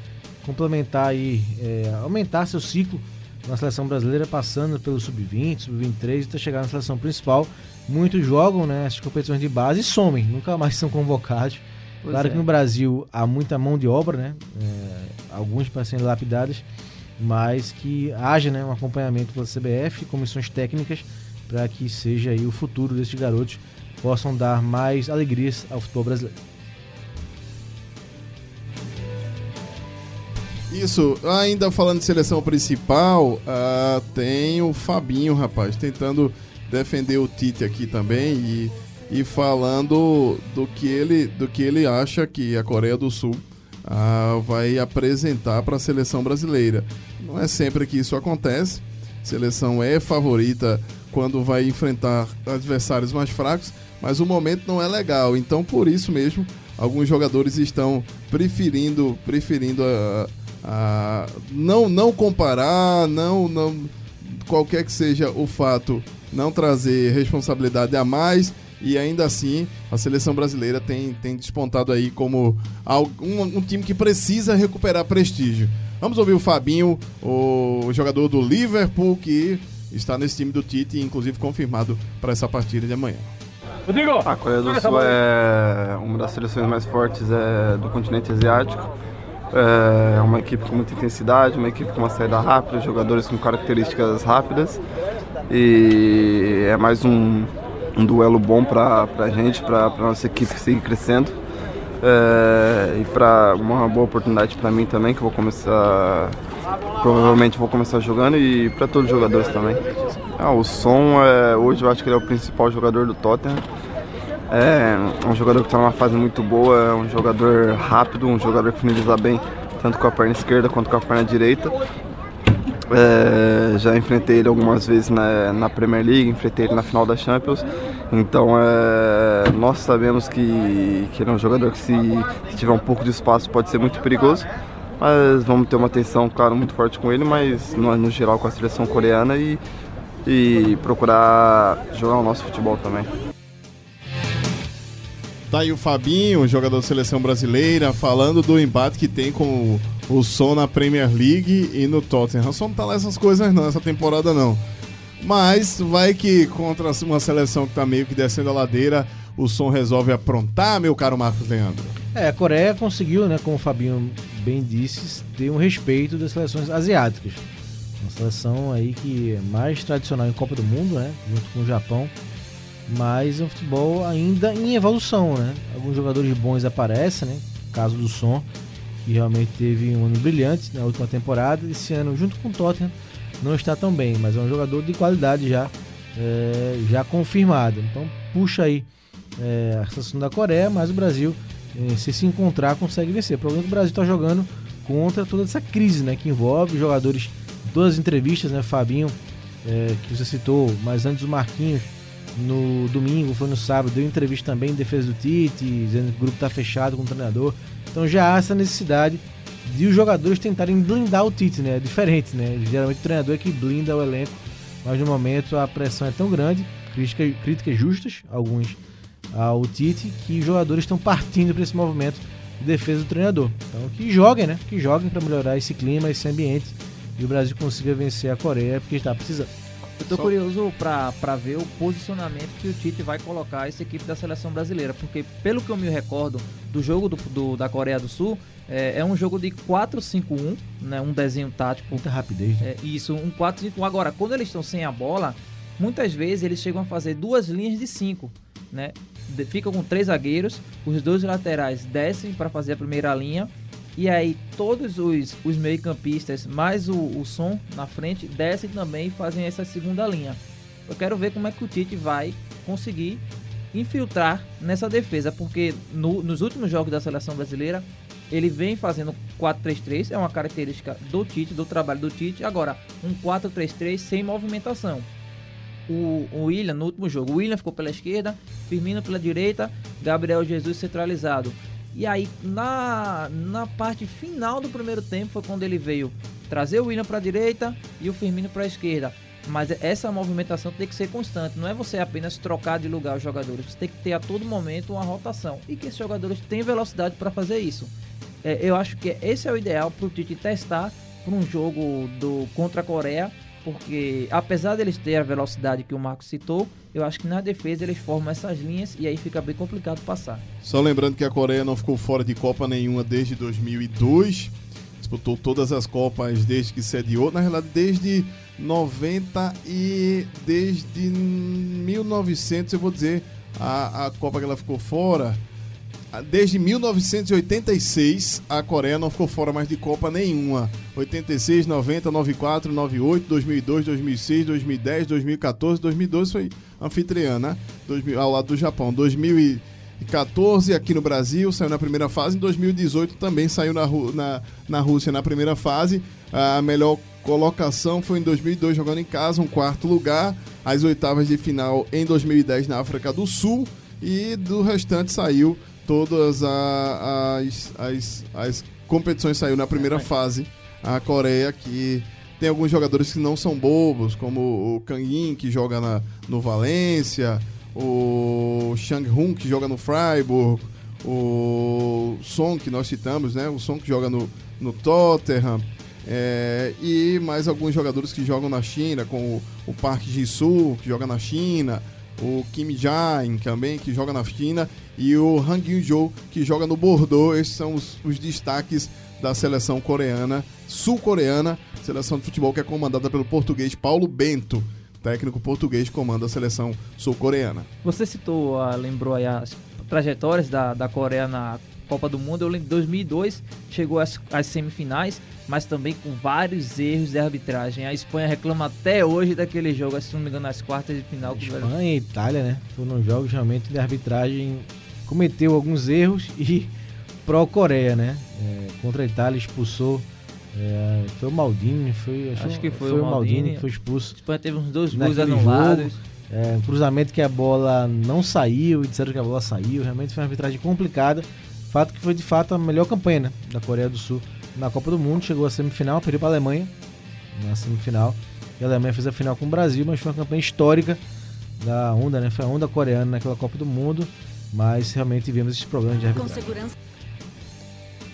Speaker 8: complementar aí, é, aumentar seu ciclo na seleção brasileira, passando pelo sub-20, sub-23 até chegar na seleção principal. Muitos jogam né, essas competições de base e somem, nunca mais são convocados.
Speaker 9: Pois
Speaker 8: claro
Speaker 9: é.
Speaker 8: que no Brasil há muita mão de obra, né? É, alguns para serem lapidados, mas que haja né, um acompanhamento pela CBF, comissões técnicas, para que seja aí o futuro desses garotos possam dar mais alegrias ao futebol brasileiro.
Speaker 4: Isso, ainda falando de seleção principal, ah, tem o Fabinho, rapaz, tentando defender o Tite aqui também e, e falando do que, ele, do que ele acha que a Coreia do Sul ah, vai apresentar para a seleção brasileira. Não é sempre que isso acontece, a seleção é favorita quando vai enfrentar adversários mais fracos, mas o momento não é legal, então por isso mesmo alguns jogadores estão preferindo preferindo a, a, não não comparar, não não qualquer que seja o fato, não trazer responsabilidade a mais e ainda assim a seleção brasileira tem, tem despontado aí como um, um time que precisa recuperar prestígio. Vamos ouvir o Fabinho, o jogador do Liverpool que está nesse time do Tite, inclusive confirmado para essa partida de amanhã.
Speaker 11: A Coreia do Sul é uma das seleções mais fortes é, do continente asiático. É uma equipe com muita intensidade, uma equipe com uma saída rápida, jogadores com características rápidas. E é mais um, um duelo bom para a gente, para a nossa equipe seguir crescendo. É, e para uma boa oportunidade para mim também, que vou começar. Provavelmente vou começar jogando e para todos os jogadores também. Ah, o som, é, hoje eu acho que ele é o principal jogador do Tottenham. É um jogador que está numa fase muito boa, é um jogador rápido, um jogador que finaliza bem, tanto com a perna esquerda quanto com a perna direita. É, já enfrentei ele algumas vezes na, na, Premier League, enfrentei ele na final da Champions. Então é, nós sabemos que, que ele é um jogador que se, se, tiver um pouco de espaço pode ser muito perigoso. Mas vamos ter uma atenção, claro, muito forte com ele, mas no, no geral com a seleção coreana e, e procurar jogar o nosso futebol também.
Speaker 4: Tá aí o Fabinho, jogador da seleção brasileira, falando do embate que tem com o Son na Premier League e no Tottenham. O Son não tá lá essas coisas não, essa temporada não. Mas vai que contra uma seleção que tá meio que descendo a ladeira, o Son resolve aprontar, meu caro Marcos Leandro.
Speaker 8: É, a Coreia conseguiu, né, como o Fabinho bem disse, ter um respeito das seleções asiáticas. Uma seleção aí que é mais tradicional em Copa do Mundo, né, junto com o Japão mas é um futebol ainda em evolução, né? Alguns jogadores bons aparecem, né? caso do Som, que realmente teve um ano brilhante na última temporada. Esse ano, junto com o Tottenham, não está tão bem, mas é um jogador de qualidade já, é, já confirmado. Então puxa aí é, a situação da Coreia, mas o Brasil, é, se se encontrar, consegue vencer. O problema é que o Brasil está jogando contra toda essa crise, né? Que envolve jogadores, todas as entrevistas, né? Fabinho, é, que você citou, mas antes o Marquinhos no domingo, foi no sábado, deu entrevista também em defesa do Tite, dizendo que o grupo está fechado com o treinador. Então já há essa necessidade de os jogadores tentarem blindar o Tite, né? É diferente, né? Geralmente o treinador é que blinda o elenco, mas no momento a pressão é tão grande, crítica, críticas justas, alguns ao Tite, que os jogadores estão partindo para esse movimento de defesa do treinador. Então que joguem, né? Que joguem para melhorar esse clima, esse ambiente e o Brasil consiga vencer a Coreia, porque está precisando.
Speaker 9: Eu tô Só... curioso para ver o posicionamento que o Tite vai colocar essa equipe da seleção brasileira, porque pelo que eu me recordo do jogo do, do da Coreia do Sul, é, é, um jogo de 4-5-1, né, um desenho tático.
Speaker 8: Muita rapidez.
Speaker 9: Né? É, isso, um 4-5-1. Agora, quando eles estão sem a bola, muitas vezes eles chegam a fazer duas linhas de 5, né? Fica com três zagueiros, os dois laterais descem para fazer a primeira linha e aí todos os, os meio-campistas, mais o, o som na frente, descem também e fazem essa segunda linha. Eu quero ver como é que o Tite vai conseguir infiltrar nessa defesa, porque no, nos últimos jogos da seleção brasileira ele vem fazendo 4-3-3, é uma característica do Tite, do trabalho do Tite. Agora, um 4-3-3 sem movimentação. O, o William, no último jogo, o William ficou pela esquerda, Firmino pela direita, Gabriel Jesus centralizado. E aí, na, na parte final do primeiro tempo, foi quando ele veio trazer o William para a direita e o Firmino para a esquerda. Mas essa movimentação tem que ser constante, não é você apenas trocar de lugar os jogadores, você tem que ter a todo momento uma rotação. E que esses jogadores têm velocidade para fazer isso. É, eu acho que esse é o ideal para o Tite testar para um jogo do contra a Coreia porque apesar deles ter a velocidade que o Marcos citou, eu acho que na defesa eles formam essas linhas e aí fica bem complicado passar.
Speaker 4: Só lembrando que a Coreia não ficou fora de Copa nenhuma desde 2002. Disputou todas as Copas desde que sediou, na realidade desde 90 e desde 1900, eu vou dizer, a, a Copa que ela ficou fora, desde 1986 a Coreia não ficou fora mais de Copa nenhuma. 86, 90, 94, 98, 2002, 2006, 2010, 2014, 2012 foi anfitriã, né? 2000, ao lado do Japão. 2014 aqui no Brasil saiu na primeira fase. Em 2018 também saiu na, na, na Rússia na primeira fase. A melhor colocação foi em 2002 jogando em casa, um quarto lugar. As oitavas de final em 2010 na África do Sul. E do restante saiu todas as, as, as competições saiu na primeira fase. A Coreia que tem alguns jogadores que não são bobos, como o Kang In, que joga na, no Valência, o Shang Hun, que joga no Freiburg, o Son, que nós citamos, né? O Son que joga no, no Tottenham. É, e mais alguns jogadores que jogam na China, como o, Park Ji-soo, que joga na China, o Kim Jae também, que joga na China, e o Hang Yun-jo, que joga no Bordeaux. Esses são os, os destaques da seleção coreana, sul-coreana, seleção de futebol que é comandada pelo português Paulo Bento. Técnico português comanda a seleção sul-coreana.
Speaker 9: Você citou, ah, lembrou aí as trajetórias da, da Coreia na Copa do Mundo. Eu lembro em 2002 chegou às, às, semifinais, mas também com vários erros de arbitragem. A Espanha reclama até hoje daquele jogo, se não me engano, nas quartas de final.
Speaker 8: Espanha e Itália, né? Foram jogos realmente de arbitragem. Cometeu alguns erros e pró-Coreia, né? É, contra a Itália expulsou. É, foi o Maldini, foi,
Speaker 9: acho, acho que foi, foi o Maldini, Maldini que
Speaker 8: foi expulso.
Speaker 9: A Espanha teve uns dois gols anulados.
Speaker 8: É, um cruzamento que a bola não saiu e disseram que a bola saiu. Realmente foi uma arbitragem complicada. Fato que foi de fato a melhor campanha né, da Coreia do Sul na Copa do Mundo. Chegou à semifinal, perdeu para a Alemanha na semifinal. E a Alemanha fez a final com o Brasil, mas foi uma campanha histórica da onda, né? Foi a onda coreana naquela Copa do Mundo. Mas realmente vimos esses problemas de arbitragem.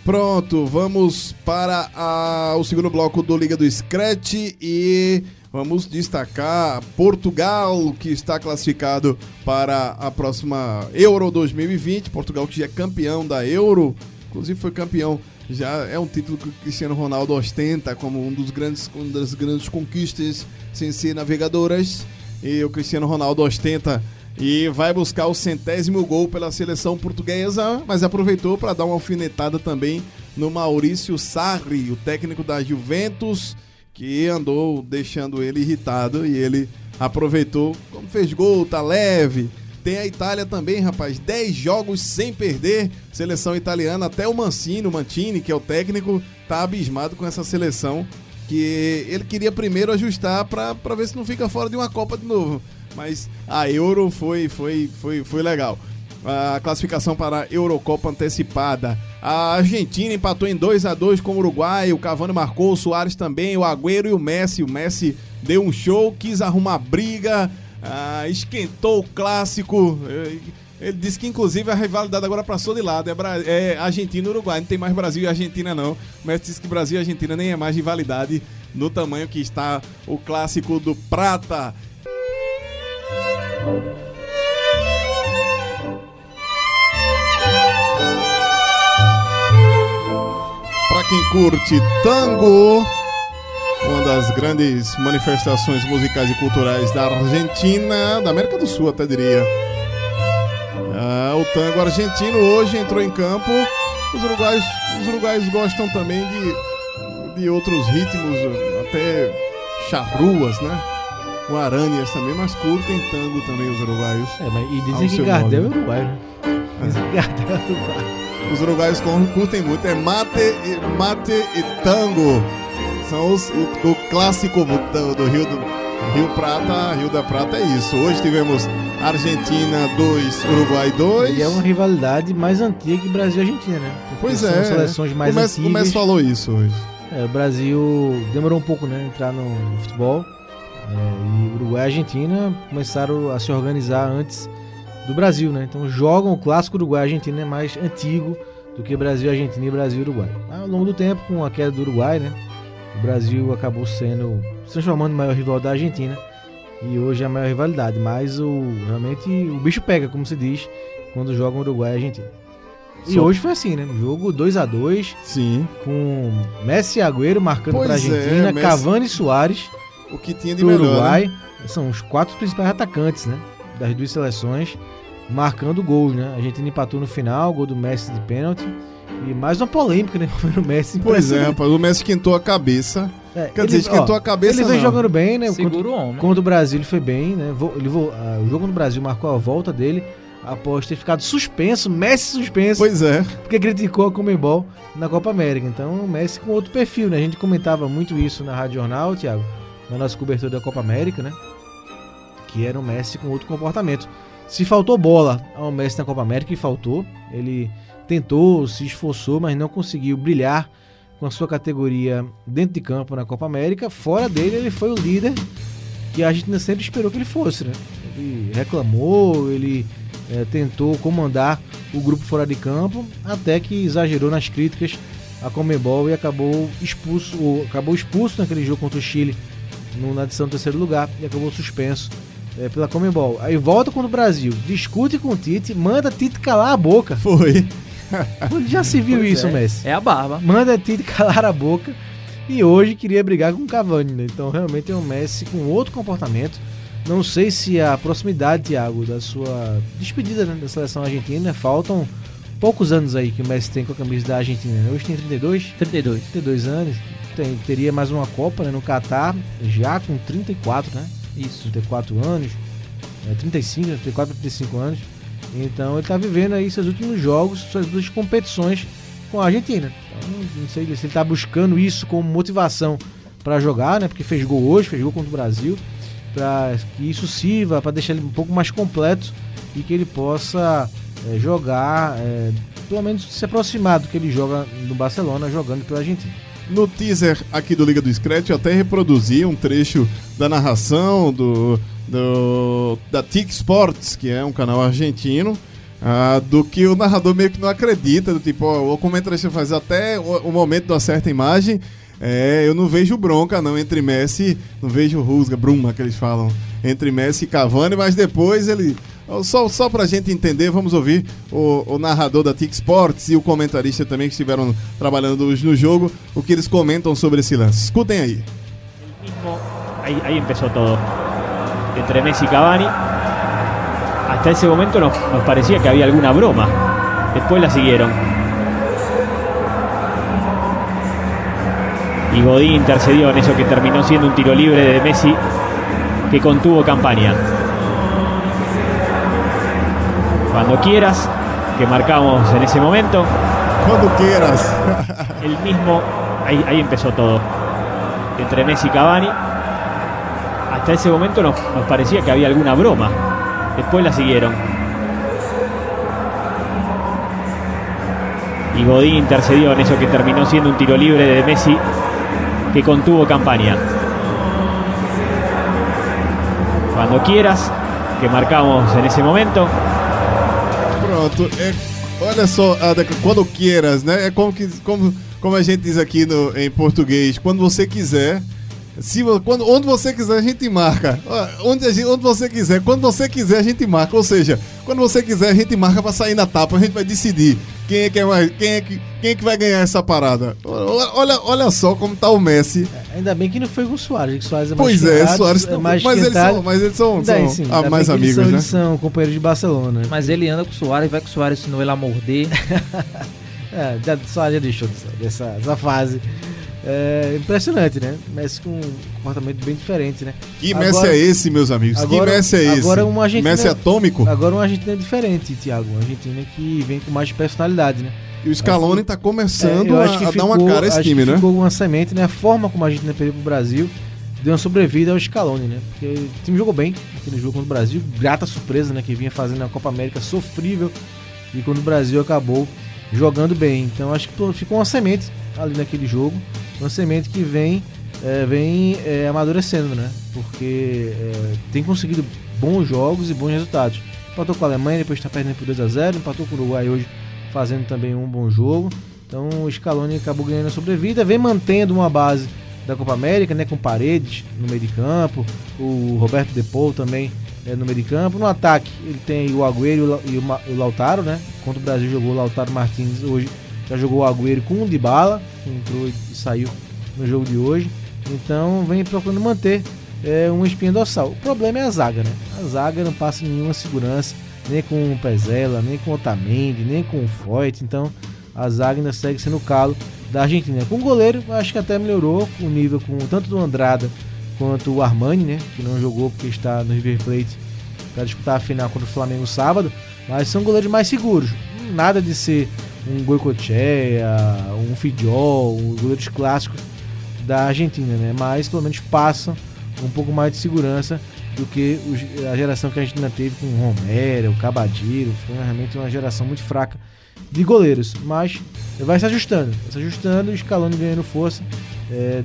Speaker 4: Pronto, vamos para a, o segundo bloco do Liga do Scratch e Vamos destacar Portugal, que está classificado para a próxima Euro 2020. Portugal que já é campeão da Euro, inclusive foi campeão. Já é um título que o Cristiano Ronaldo ostenta como um dos grandes, uma das grandes conquistas sem ser navegadoras. E o Cristiano Ronaldo ostenta e vai buscar o centésimo gol pela seleção portuguesa, mas aproveitou para dar uma alfinetada também no Maurício Sarri, o técnico da Juventus que andou deixando ele irritado e ele aproveitou, como fez gol, tá leve. Tem a Itália também, rapaz, 10 jogos sem perder. Seleção italiana, até o Mancini, o Mantini, que é o técnico, tá abismado com essa seleção. Que ele queria primeiro ajustar para ver se não fica fora de uma Copa de novo. Mas a Euro foi, foi, foi, foi legal a classificação para a Eurocopa antecipada. A Argentina empatou em 2 a 2 com o Uruguai, o Cavani marcou, o Soares também, o Agüero e o Messi. O Messi deu um show, quis arrumar briga, ah, esquentou o clássico. Ele disse que inclusive a rivalidade agora passou de lado, é, é Argentina e Uruguai, não tem mais Brasil e Argentina não. O Messi disse que Brasil e Argentina nem é mais rivalidade no tamanho que está o clássico do Prata. Quem curte tango, uma das grandes manifestações musicais e culturais da Argentina, da América do Sul até diria. Ah, o tango argentino hoje entrou em campo. Os uruguaios, os uruguaios gostam também de, de outros ritmos, até charruas, né? Guaranias também, mas curtem tango também os uruguaios.
Speaker 8: É, mas, e dizem que Gardel é uruguaio, né? Dizem que Gardel é uruguaio.
Speaker 4: Os uruguaios curtem muito. É mate e, mate e tango. São os, o, o clássico do, do Rio do Rio Prata, Rio da Prata é isso. Hoje tivemos Argentina 2, Uruguai 2.
Speaker 8: E é uma rivalidade mais antiga que Brasil e Argentina, né?
Speaker 4: Porque pois é. São
Speaker 8: seleções mais
Speaker 4: o Messi,
Speaker 8: antigas.
Speaker 4: O Messi falou isso hoje.
Speaker 8: É, o Brasil demorou um pouco, né? Entrar no futebol. É, e Uruguai e Argentina começaram a se organizar antes do Brasil, né? Então jogam o clássico Uruguai-Argentina é mais antigo do que Brasil, Argentina e Brasil Uruguai. Ao longo do tempo, com a queda do Uruguai, né? O Brasil acabou sendo se transformando no maior rival da Argentina e hoje é a maior rivalidade. Mas o realmente o bicho pega, como se diz, quando jogam Uruguai e Argentina. E
Speaker 4: Só-
Speaker 8: hoje foi assim, né? Jogo 2 a 2
Speaker 4: Sim.
Speaker 8: com Messi e Agüero marcando
Speaker 4: Pois
Speaker 8: pra
Speaker 4: é,
Speaker 8: Argentina,
Speaker 4: Messi-
Speaker 8: Cavani e Soares
Speaker 4: O que tinha de melhor,
Speaker 8: Uruguai.
Speaker 4: né?
Speaker 8: São os quatro principais atacantes, né? Das duas seleções, marcando gols, né? A Argentina empatou no final, gol do Messi de pênalti. E mais uma polêmica, né? O Messi
Speaker 4: Pois é, rapaz, o Messi esquentou a cabeça.
Speaker 8: É,
Speaker 4: Quer dizer, esquentou a cabeça,
Speaker 8: Ele vem
Speaker 4: não.
Speaker 8: jogando bem, né?
Speaker 9: Segura
Speaker 8: Contra-
Speaker 9: o homem.
Speaker 8: Contra o Brasil ele foi bem, né? Ele ah, o jogo no Brasil marcou a volta dele após ter ficado suspenso, Messi suspenso,
Speaker 4: Pois é.
Speaker 8: porque criticou a Comebol na Copa América. Então o Messi com outro perfil, né? A gente comentava muito isso na Rádio Jornal, Thiago, na nossa cobertura da Copa América, né? Que era o Messi com outro comportamento. Se faltou bola ao Messi na Copa América, e faltou, ele tentou, se esforçou, mas não conseguiu brilhar com a sua categoria dentro de campo na Copa América. Fora dele, ele foi o líder que a Argentina sempre esperou que ele fosse, né? Ele reclamou, ele eh, tentou comandar o grupo fora de campo, até que exagerou nas críticas a Comebol e acabou expulso, ou acabou expulso naquele jogo contra o Chile na edição do terceiro lugar e acabou suspenso eh, pela Comebol. Aí volta contra o Brasil, discute com o Tite, manda Tite calar a boca.
Speaker 4: Foi.
Speaker 8: Onde já se viu
Speaker 9: Pois
Speaker 8: isso,
Speaker 9: é.
Speaker 8: Messi?
Speaker 9: É a barba.
Speaker 8: Manda Tite calar a boca. E hoje queria brigar com o Cavani, né? Então realmente é um Messi com outro comportamento. Não sei se a proximidade, Thiago, da sua despedida né, da seleção argentina, faltam poucos anos aí que o Messi tem com a camisa da Argentina. né? Hoje tem 32?
Speaker 9: 32.
Speaker 8: 32 anos. Tem, teria mais uma Copa né, no Catar, já com 34, né?
Speaker 9: Isso.
Speaker 8: 34 anos, é, 35, 34 para 35 anos. Então ele tá vivendo aí seus últimos jogos, suas duas competições com a Argentina. Então, não- sei se ele tá buscando isso como motivação para jogar, né? Porque fez gol hoje, fez gol contra o Brasil, para que isso sirva para deixar ele um pouco mais completo e que ele possa é, jogar, é, pelo menos se aproximar do que ele joga no Barcelona, jogando pela Argentina.
Speaker 4: No teaser aqui do Liga do Scratch eu até reproduzi um trecho da narração do, do da TIC Sports, que é um canal argentino, ah, do que o narrador meio que não acredita, do tipo, ó, o comentarista faz até o, o momento da certa imagem, é, eu não vejo bronca não entre Messi, não vejo rusga, bruma que eles falam, entre Messi e Cavani, mas depois ele só, só pra gente entender, vamos ouvir o, o narrador da TIC Sports e o comentarista também que estiveram trabalhando hoje no jogo, o que eles comentam sobre esse lance. Escutem aí.
Speaker 6: ahí, ahí empezó todo. Entre Messi y Cavani. Hasta ese momento nos, nos parecía que había alguna broma. Después la siguieron. Y Godín intercedió en eso que terminó siendo un tiro libre de Messi que contuvo campaña. Cuando quieras, que marcamos en ese momento,
Speaker 4: Quando queiras.
Speaker 6: el mismo, ahí, ahí empezó todo. Entre Messi y Cavani. Hasta ese momento nos, nos parecía que había alguna broma. Después la siguieron. Y Godín intercedió en eso que terminó siendo un tiro libre de Messi que contuvo campaña. Cuando quieras, que marcamos en esse momento,
Speaker 4: Pronto. É, olha só, quando queiras, né? É como, que, como, como a gente diz aqui no, em português, quando você quiser. Se, quando, onde você quiser, a gente marca. Onde, a gente- onde você quiser, quando você quiser, a gente marca. Ou seja, quando você quiser, a gente marca pra sair na tapa. A gente vai decidir quem é que, é mais, quem é que, quem é que vai ganhar essa parada. Olha, olha, só como tá o Messi.
Speaker 8: Ainda bem que não foi com o Soares, que o Soares é mais
Speaker 4: Pois é, Soares.
Speaker 8: é mais
Speaker 4: mas, eles são, mas eles são,
Speaker 8: Daí,
Speaker 4: são
Speaker 8: sim,
Speaker 4: ah, mais
Speaker 8: que eles
Speaker 4: amigos,
Speaker 8: são,
Speaker 4: né?
Speaker 8: Eles são companheiros de Barcelona.
Speaker 9: Mas ele anda com o Soares, vai que o Soares ensinou ele a morder.
Speaker 8: É, já, Soares já deixou dessa, dessa fase. É impressionante, né? Messi com um comportamento bem diferente, né?
Speaker 4: Que Messi é esse, meus amigos? que Messi é esse?
Speaker 8: Agora uma Argentina,
Speaker 4: Messi atômico?
Speaker 8: Agora uma Argentina diferente, Thiago. Uma Argentina que vem com mais personalidade, né?
Speaker 4: E o Scaloni tá começando
Speaker 8: eu
Speaker 4: a,
Speaker 8: acho que
Speaker 4: a dar uma
Speaker 8: ficou-
Speaker 4: cara a esse
Speaker 8: acho
Speaker 4: time,
Speaker 8: que
Speaker 4: né?
Speaker 8: Ficou uma semente, né? A forma como a Argentina perdeu pro Brasil deu uma sobrevida ao Scaloni, né? Porque o time jogou bem aquele jogo contra o Brasil. Grata surpresa, né? Que vinha fazendo a Copa América sofrível. E quando o Brasil acabou jogando bem. Então acho que ficou uma semente ali naquele jogo. Uma semente que vem, é, vem é, amadurecendo, né? Porque é, tem conseguido bons jogos e bons resultados. Empatou com a Alemanha, depois está perdendo por 2x0. Empatou com o Uruguai hoje, fazendo também um bom jogo. Então o Scaloni acabou ganhando a sobrevida, vem mantendo uma base da Copa América, né, com Paredes no meio de campo, o Roberto Depou também é, no meio de campo. No ataque, ele tem o Agüero e o Lautaro, né? Contra o Brasil jogou o Lautaro Martins hoje. Já jogou o Agüero com o Dybala, que entrou e saiu no jogo de hoje. Então vem procurando manter é, uma espinha dorsal. O problema é a zaga, né? A zaga não passa nenhuma segurança, nem com o Pezela, nem com o Otamendi, nem com o Foyt. Então a zaga ainda segue sendo o calo da Argentina. Com o goleiro, acho que até melhorou o nível com tanto do Andrada quanto o Armani, né? Que não jogou porque está no River Plate para disputar a final contra o Flamengo sábado. Mas são goleiros mais seguros. Nada de ser um Goicoechea, um Fidjol, os goleiros clássicos da Argentina, né? Mas pelo menos passam um pouco mais de segurança do que a geração que a Argentina teve com o Romero, o Cabadiro. Foi realmente uma geração muito fraca de goleiros. Mas vai se ajustando, vai se ajustando, o Scaloni ganhando força é,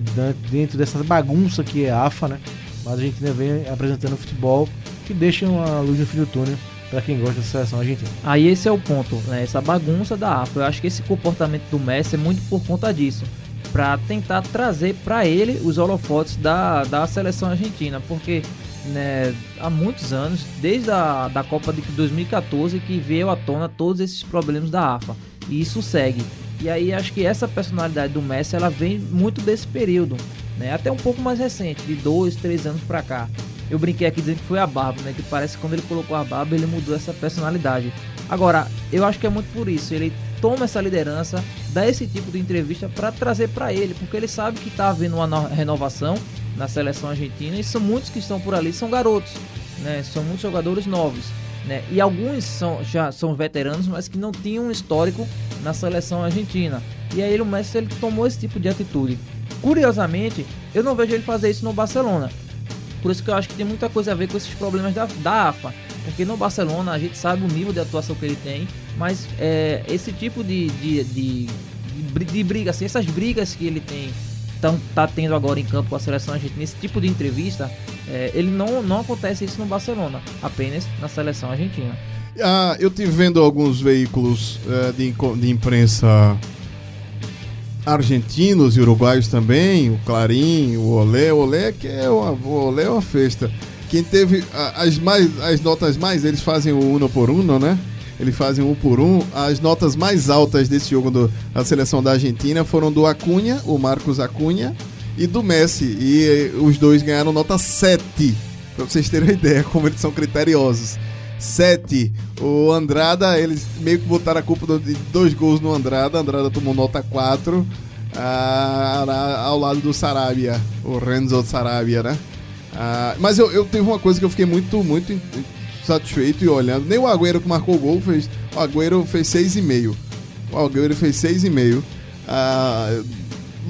Speaker 8: dentro dessa bagunça que é a AFA, né? Mas a Argentina vem apresentando um futebol que deixa uma luz no fim do túnel para quem gosta da seleção argentina.
Speaker 9: Aí esse é o ponto, né? Essa bagunça da AFA. Eu acho que esse comportamento do Messi é muito por conta disso. Pra tentar trazer pra ele os holofotes da, da seleção argentina. Porque né, há muitos anos, desde a da Copa de 2014, que veio à tona todos esses problemas da AFA. E isso segue. E aí acho que essa personalidade do Messi ela vem muito desse período. Né? Até um pouco mais recente, de dois, três anos pra cá. Eu brinquei aqui dizendo que foi a barba, né? Que parece que quando ele colocou a barba, ele mudou essa personalidade. Agora, eu acho que é muito por isso. Ele toma essa liderança, dá esse tipo de entrevista para trazer para ele, porque ele sabe que tá havendo uma no- renovação na seleção argentina e são muitos que estão por ali, são garotos, né? São muitos jogadores novos, né? E alguns são já são veteranos, mas que não tinham um histórico na seleção argentina. E aí o Messi ele tomou esse tipo de atitude. Curiosamente, eu não vejo ele fazer isso no Barcelona. Por isso que eu acho que tem muita coisa a ver com esses problemas da, da AFA. Porque no Barcelona a gente sabe o nível de atuação que ele tem, mas é, esse tipo de, de, de, de bri- de briga, assim, essas brigas que ele tem, tão, tá tendo agora em campo com a seleção argentina, esse tipo de entrevista, é, ele não, não acontece isso no Barcelona, apenas na seleção argentina.
Speaker 4: Ah, eu tive vendo alguns veículos eh, de, de imprensa argentinos e uruguaios também, o Clarim, o Olé, o Olé que é uma, o Olé é uma festa. Quem teve as mais as notas mais, eles fazem o uno por uno, né? Eles fazem um por um. As notas mais altas desse jogo do, da seleção da Argentina foram do Acunha, o Marcos Acunha, e do Messi. E eh, os dois ganharam nota 7. Pra vocês terem uma ideia como eles são criteriosos. 7. O Andrada, eles meio que botaram a culpa de dois gols no Andrada. Andrada tomou nota 4. ah, ao lado do Sarabia, o Renzo Sarabia, né? Ah, mas eu, eu teve uma coisa que eu fiquei muito, muito satisfeito e olhando. Nem o Agüero que marcou o gol fez. O Agüero fez 6,5. O Agüero fez 6,5. Ah,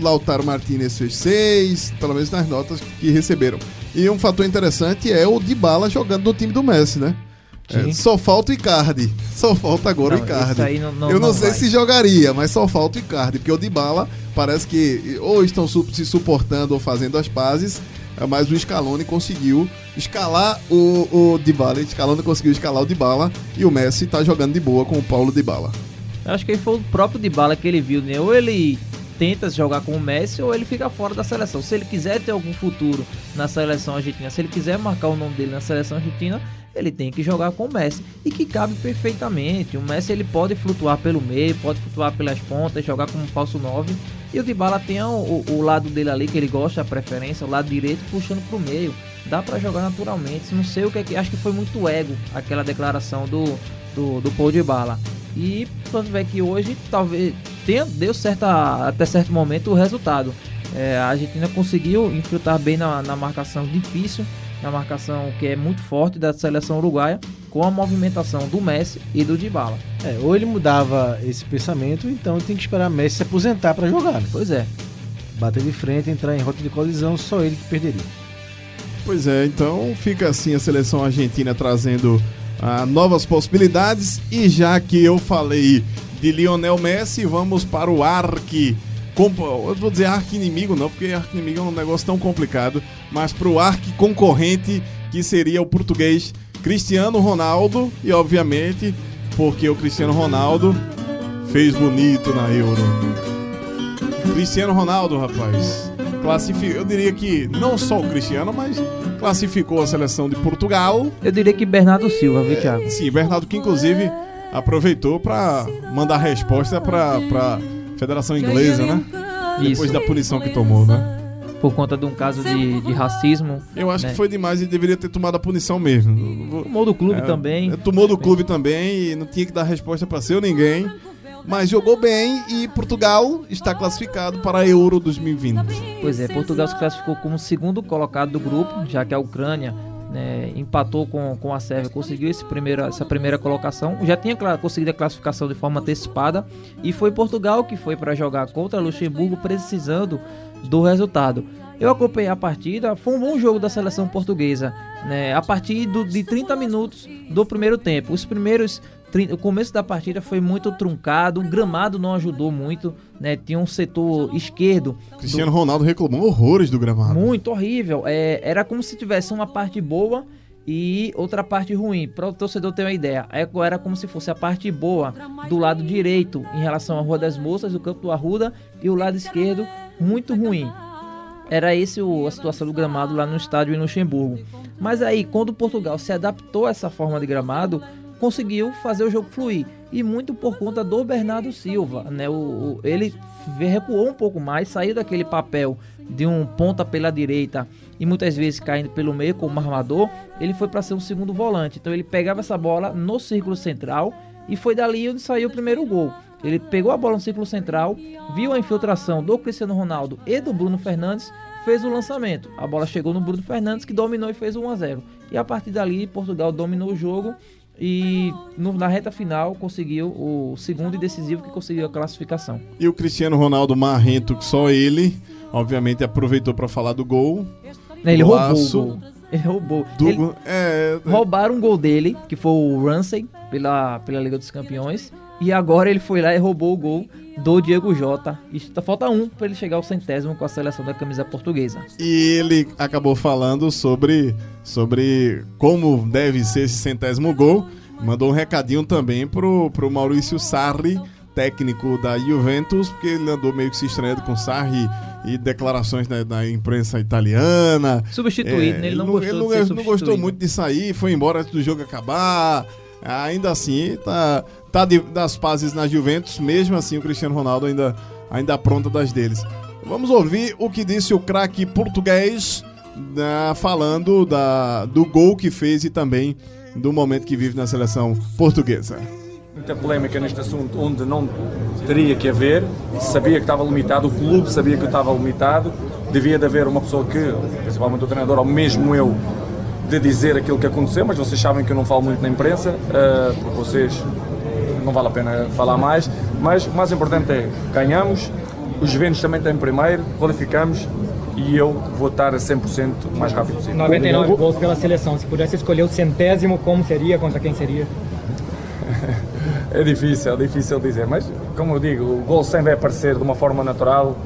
Speaker 4: Lautaro Martinez fez 6, pelo menos nas notas que receberam. E um fator interessante é o Dybala jogando no time do Messi, né? É, só falta o Icardi. Só falta agora
Speaker 9: Não,
Speaker 4: o Icardi.
Speaker 9: isso aí não- não-
Speaker 4: Eu não,
Speaker 9: não
Speaker 4: sei
Speaker 9: vai.
Speaker 4: se jogaria, mas só falta o Icardi, porque o Dybala parece que ou estão su- se suportando ou fazendo as pazes, eh, mas o Scaloni conseguiu escalar o, o Dybala. O Scaloni conseguiu escalar o Dybala e o Messi tá jogando de boa com o Paulo Dybala.
Speaker 9: Eu acho que foi o próprio Dybala que ele viu, né? Ou ele tenta jogar com o Messi ou ele fica fora da seleção. Se ele quiser ter algum futuro na seleção argentina, se ele quiser marcar o nome dele na seleção argentina, ele tem que jogar com o Messi e que cabe perfeitamente. O Messi ele pode flutuar pelo meio, pode flutuar pelas pontas, jogar como falso 9. E o Dybala tem o, o- o lado dele ali que ele gosta, a preferência, o lado direito puxando pro meio. Dá pra jogar naturalmente. Não sei o que é que acho que foi muito ego aquela declaração do do, do Paul Dybala. E quando vê que hoje talvez tenha, deu certa, até certo momento o resultado. É, a Argentina conseguiu infiltrar bem na, na marcação difícil, na marcação que é muito forte da seleção uruguaia, com a movimentação do Messi e do Dybala.
Speaker 8: É, ou ele mudava esse pensamento, então tem que esperar Messi se aposentar para jogar. Né?
Speaker 9: Pois é.
Speaker 8: Bater de frente, entrar em rota de colisão, só ele que perderia.
Speaker 4: Pois é, então fica assim a seleção argentina trazendo ah, novas possibilidades. E já que eu falei de Lionel Messi, vamos para o arque. Eu vou dizer arque inimigo, não, porque arque inimigo é um negócio tão complicado. Mas para o arque concorrente, que seria o português Cristiano Ronaldo. E obviamente, porque o Cristiano Ronaldo fez bonito na Euro. Cristiano Ronaldo, rapaz. Classifica, eu diria que não só o Cristiano, mas classificou a seleção de Portugal.
Speaker 9: Eu diria que Bernardo Silva, viu, Thiago?
Speaker 4: Sim, Bernardo que inclusive aproveitou para mandar resposta para Federação Inglesa, né? Depois
Speaker 9: Isso.
Speaker 4: da punição que tomou, né?
Speaker 9: Por conta de um caso de, de racismo.
Speaker 4: Eu acho
Speaker 9: né?
Speaker 4: que foi demais e deveria ter tomado a punição mesmo.
Speaker 9: Tomou do clube
Speaker 4: É,
Speaker 9: também.
Speaker 4: Tomou do clube também e não tinha que dar resposta para ser ou ninguém. Mas jogou bem e Portugal está classificado para a Euro 2020.
Speaker 9: Pois é, Portugal se classificou como segundo colocado do grupo, já que a Ucrânia né, empatou com, com a Sérvia, conseguiu esse primeiro, essa primeira colocação. Já tinha conseguido a classificação de forma antecipada e foi Portugal que foi para jogar contra Luxemburgo precisando do resultado. Eu acompanhei a partida, foi um bom jogo da seleção portuguesa. Né, a partir do- de 30 minutos do primeiro tempo. Os primeiros. O começo da partida foi muito truncado, o gramado não ajudou muito, né? Tinha um setor esquerdo do-
Speaker 4: Cristiano Ronaldo reclamou horrores do gramado.
Speaker 9: muito horrível. É, era como se tivesse uma parte boa e outra parte ruim. Para o torcedor ter uma ideia, é- era como se fosse a parte boa do lado direito em relação à Rua das Moças, o campo do Arruda, e o lado esquerdo muito ruim. Era esse o- a situação do gramado lá no estádio em Luxemburgo. Mas aí, quando Portugal se adaptou a essa forma de gramado, conseguiu fazer o jogo fluir. E muito por conta do Bernardo Silva. Né? O, o- ele recuou um pouco mais, saiu daquele papel de um ponta pela direita e muitas vezes caindo pelo meio como armador. Ele foi para ser um segundo volante. Então ele pegava essa bola no círculo central e foi dali onde saiu o primeiro gol. Ele pegou a bola no círculo central, viu a infiltração do Cristiano Ronaldo e do Bruno Fernandes, fez o lançamento. A bola chegou no Bruno Fernandes que dominou e fez o 1 a 0. E a partir dali Portugal dominou o jogo e no- na reta final conseguiu o segundo e decisivo que conseguiu a classificação.
Speaker 4: E o Cristiano Ronaldo marrento, que só ele, obviamente, aproveitou para falar do gol.
Speaker 9: Ele roubou o gol. Ele roubou.
Speaker 4: do-
Speaker 9: Ele-
Speaker 4: é,
Speaker 9: Roubaram um gol dele, que foi o Ramsey, pela, pela Liga dos Campeões. E agora ele foi lá e roubou o gol do Diego Jota. E falta um para ele chegar ao centésimo com a seleção da camisa portuguesa.
Speaker 4: E ele acabou falando sobre, sobre como deve ser esse centésimo gol. Mandou um recadinho também pro, pro Maurício Sarri, técnico da Juventus, porque ele andou meio que se estranhando com Sarri e declarações da, da imprensa italiana.
Speaker 9: Substituído, né? Ele não gostou
Speaker 4: ele
Speaker 9: de
Speaker 4: não, ele não gostou muito de sair, foi embora antes do jogo acabar. Ainda assim, tá, tá de- das pazes na Juventus, mesmo assim o Cristiano Ronaldo ainda, ainda apronta das deles. Vamos ouvir o que disse o craque português né, falando da, do gol que fez e também do momento que vive na seleção portuguesa.
Speaker 5: Muita polémica neste assunto, onde não teria que haver, sabia que estava limitado, o clube sabia que estava limitado, devia de haver uma pessoa que, principalmente o treinador, ou mesmo eu, de dizer aquilo que aconteceu, mas vocês sabem que eu não falo muito na imprensa, eh, porque vocês não vale a pena falar mais, mas o mais importante é ganhamos, os Juventus também têm primeiro, qualificamos e eu vou estar a 100% o mais rápido possível.
Speaker 12: 99 gols pela seleção. Se pudesse escolher o centésimo, como seria? Contra quem seria?
Speaker 5: É difícil, é difícil dizer, mas como eu digo, o gol sempre vai aparecer de uma forma natural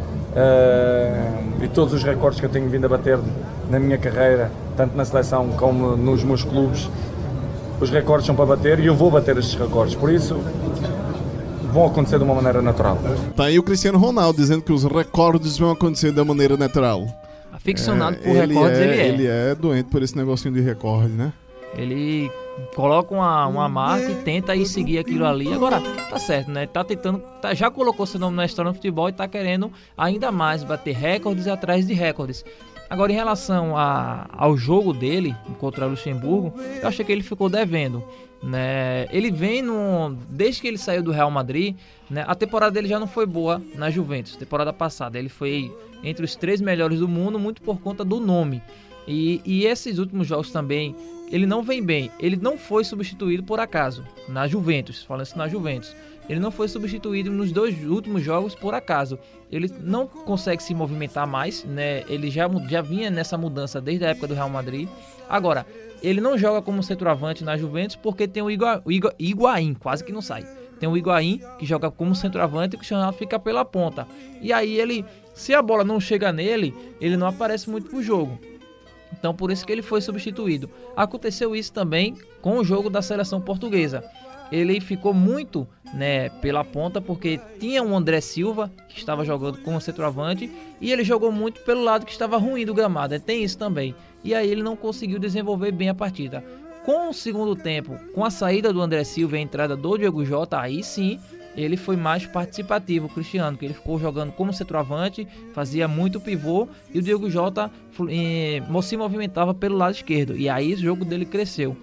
Speaker 5: e todos os recordes que eu tenho vindo a bater na minha carreira, tanto na seleção como nos meus clubes, os recordes são para bater e eu vou bater estes recordes, por isso vão acontecer de uma maneira natural.
Speaker 4: Tá aí o Cristiano Ronaldo dizendo que os recordes vão acontecer da maneira natural.
Speaker 9: Aficionado por
Speaker 4: ele
Speaker 9: recordes,
Speaker 4: é,
Speaker 9: ele é.
Speaker 4: Ele é doente por esse negocinho de recorde, né?
Speaker 9: Ele coloca uma, uma marca e tenta aí seguir aquilo ali. Agora, tá certo, né? Tá tentando. tá- já colocou seu nome na história do futebol e tá querendo ainda mais bater recordes atrás de recordes. Agora, em relação a, ao jogo dele contra o Luxemburgo, eu achei que ele ficou devendo. Né? Ele vem no. Desde que ele saiu do Real Madrid, né? a temporada dele já não foi boa na Juventus. Temporada passada, ele foi entre os três melhores do mundo, muito por conta do nome. E, e esses últimos jogos também, ele não vem bem. Ele não foi substituído por acaso na Juventus, falando na Juventus. Ele não foi substituído nos dois últimos jogos por acaso. Ele não consegue se movimentar mais, né? Ele já, já vinha nessa mudança desde a época do Real Madrid. Agora, ele não joga como centroavante na Juventus porque tem o, Igua, o Igua- Higuaín, quase que não sai. Tem o Higuaín que joga como centroavante e o Cristiano fica pela ponta. E aí ele, se a bola não chega nele, ele não aparece muito pro jogo. Então por isso que ele foi substituído. Aconteceu isso também com o jogo da seleção portuguesa. ele ficou muito né, pela ponta porque tinha um André Silva que estava jogando como centroavante e ele jogou muito pelo lado que estava ruim do gramado. Tem isso também. E aí ele não conseguiu desenvolver bem a partida. Com o segundo tempo, com a saída do André Silva e a entrada do Diego Jota, aí sim ele foi mais participativo, o Cristiano, que ele ficou jogando como centroavante, fazia muito pivô e o Diego Jota eh, se movimentava pelo lado esquerdo. E aí o jogo dele cresceu.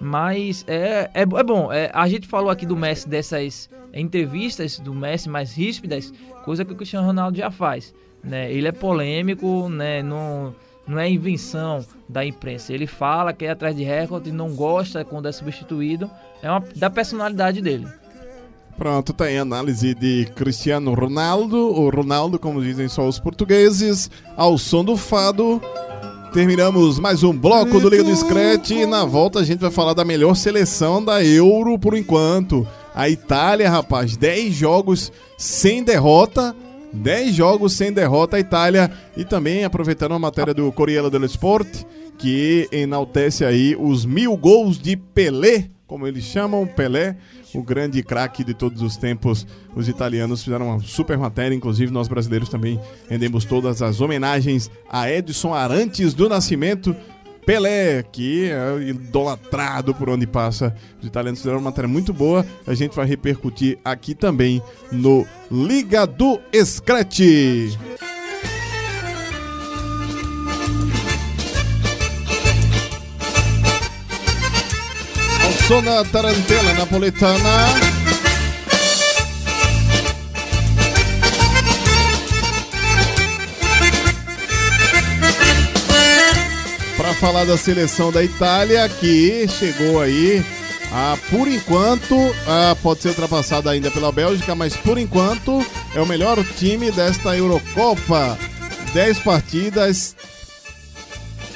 Speaker 9: Mas é, é, é bom. É, a gente falou aqui do Messi dessas entrevistas do Messi mais ríspidas, coisa que o Cristiano Ronaldo já faz. Né? Ele é polêmico, né? não, não é invenção da imprensa. Ele fala que é atrás de recorde, não gosta quando é substituído. É uma, da personalidade dele.
Speaker 4: Pronto, tá aí a análise de Cristiano Ronaldo, o Ronaldo, como dizem só os portugueses, ao som do fado. Terminamos mais um bloco do Liga do Scratch e na volta a gente vai falar da melhor seleção da Euro por enquanto. A Itália, rapaz, 10 jogos sem derrota. 10 jogos sem derrota a Itália e também aproveitando a matéria do Corriere dello Sport que enaltece aí os mil gols de Pelé, como eles chamam, Pelé, o grande craque de todos os tempos. Os italianos fizeram uma super matéria, inclusive nós brasileiros também rendemos todas as homenagens a Edson Arantes do Nascimento. Pelé, que é idolatrado por onde passa. Os italianos fizeram uma matéria muito boa. A gente vai repercutir aqui também no Liga do Scratch. Sona Tarantella Napoletana. Para falar da seleção da Itália, que chegou aí, a, por enquanto, a, pode ser ultrapassada ainda pela Bélgica, mas por enquanto é o melhor time desta Eurocopa. 10 partidas,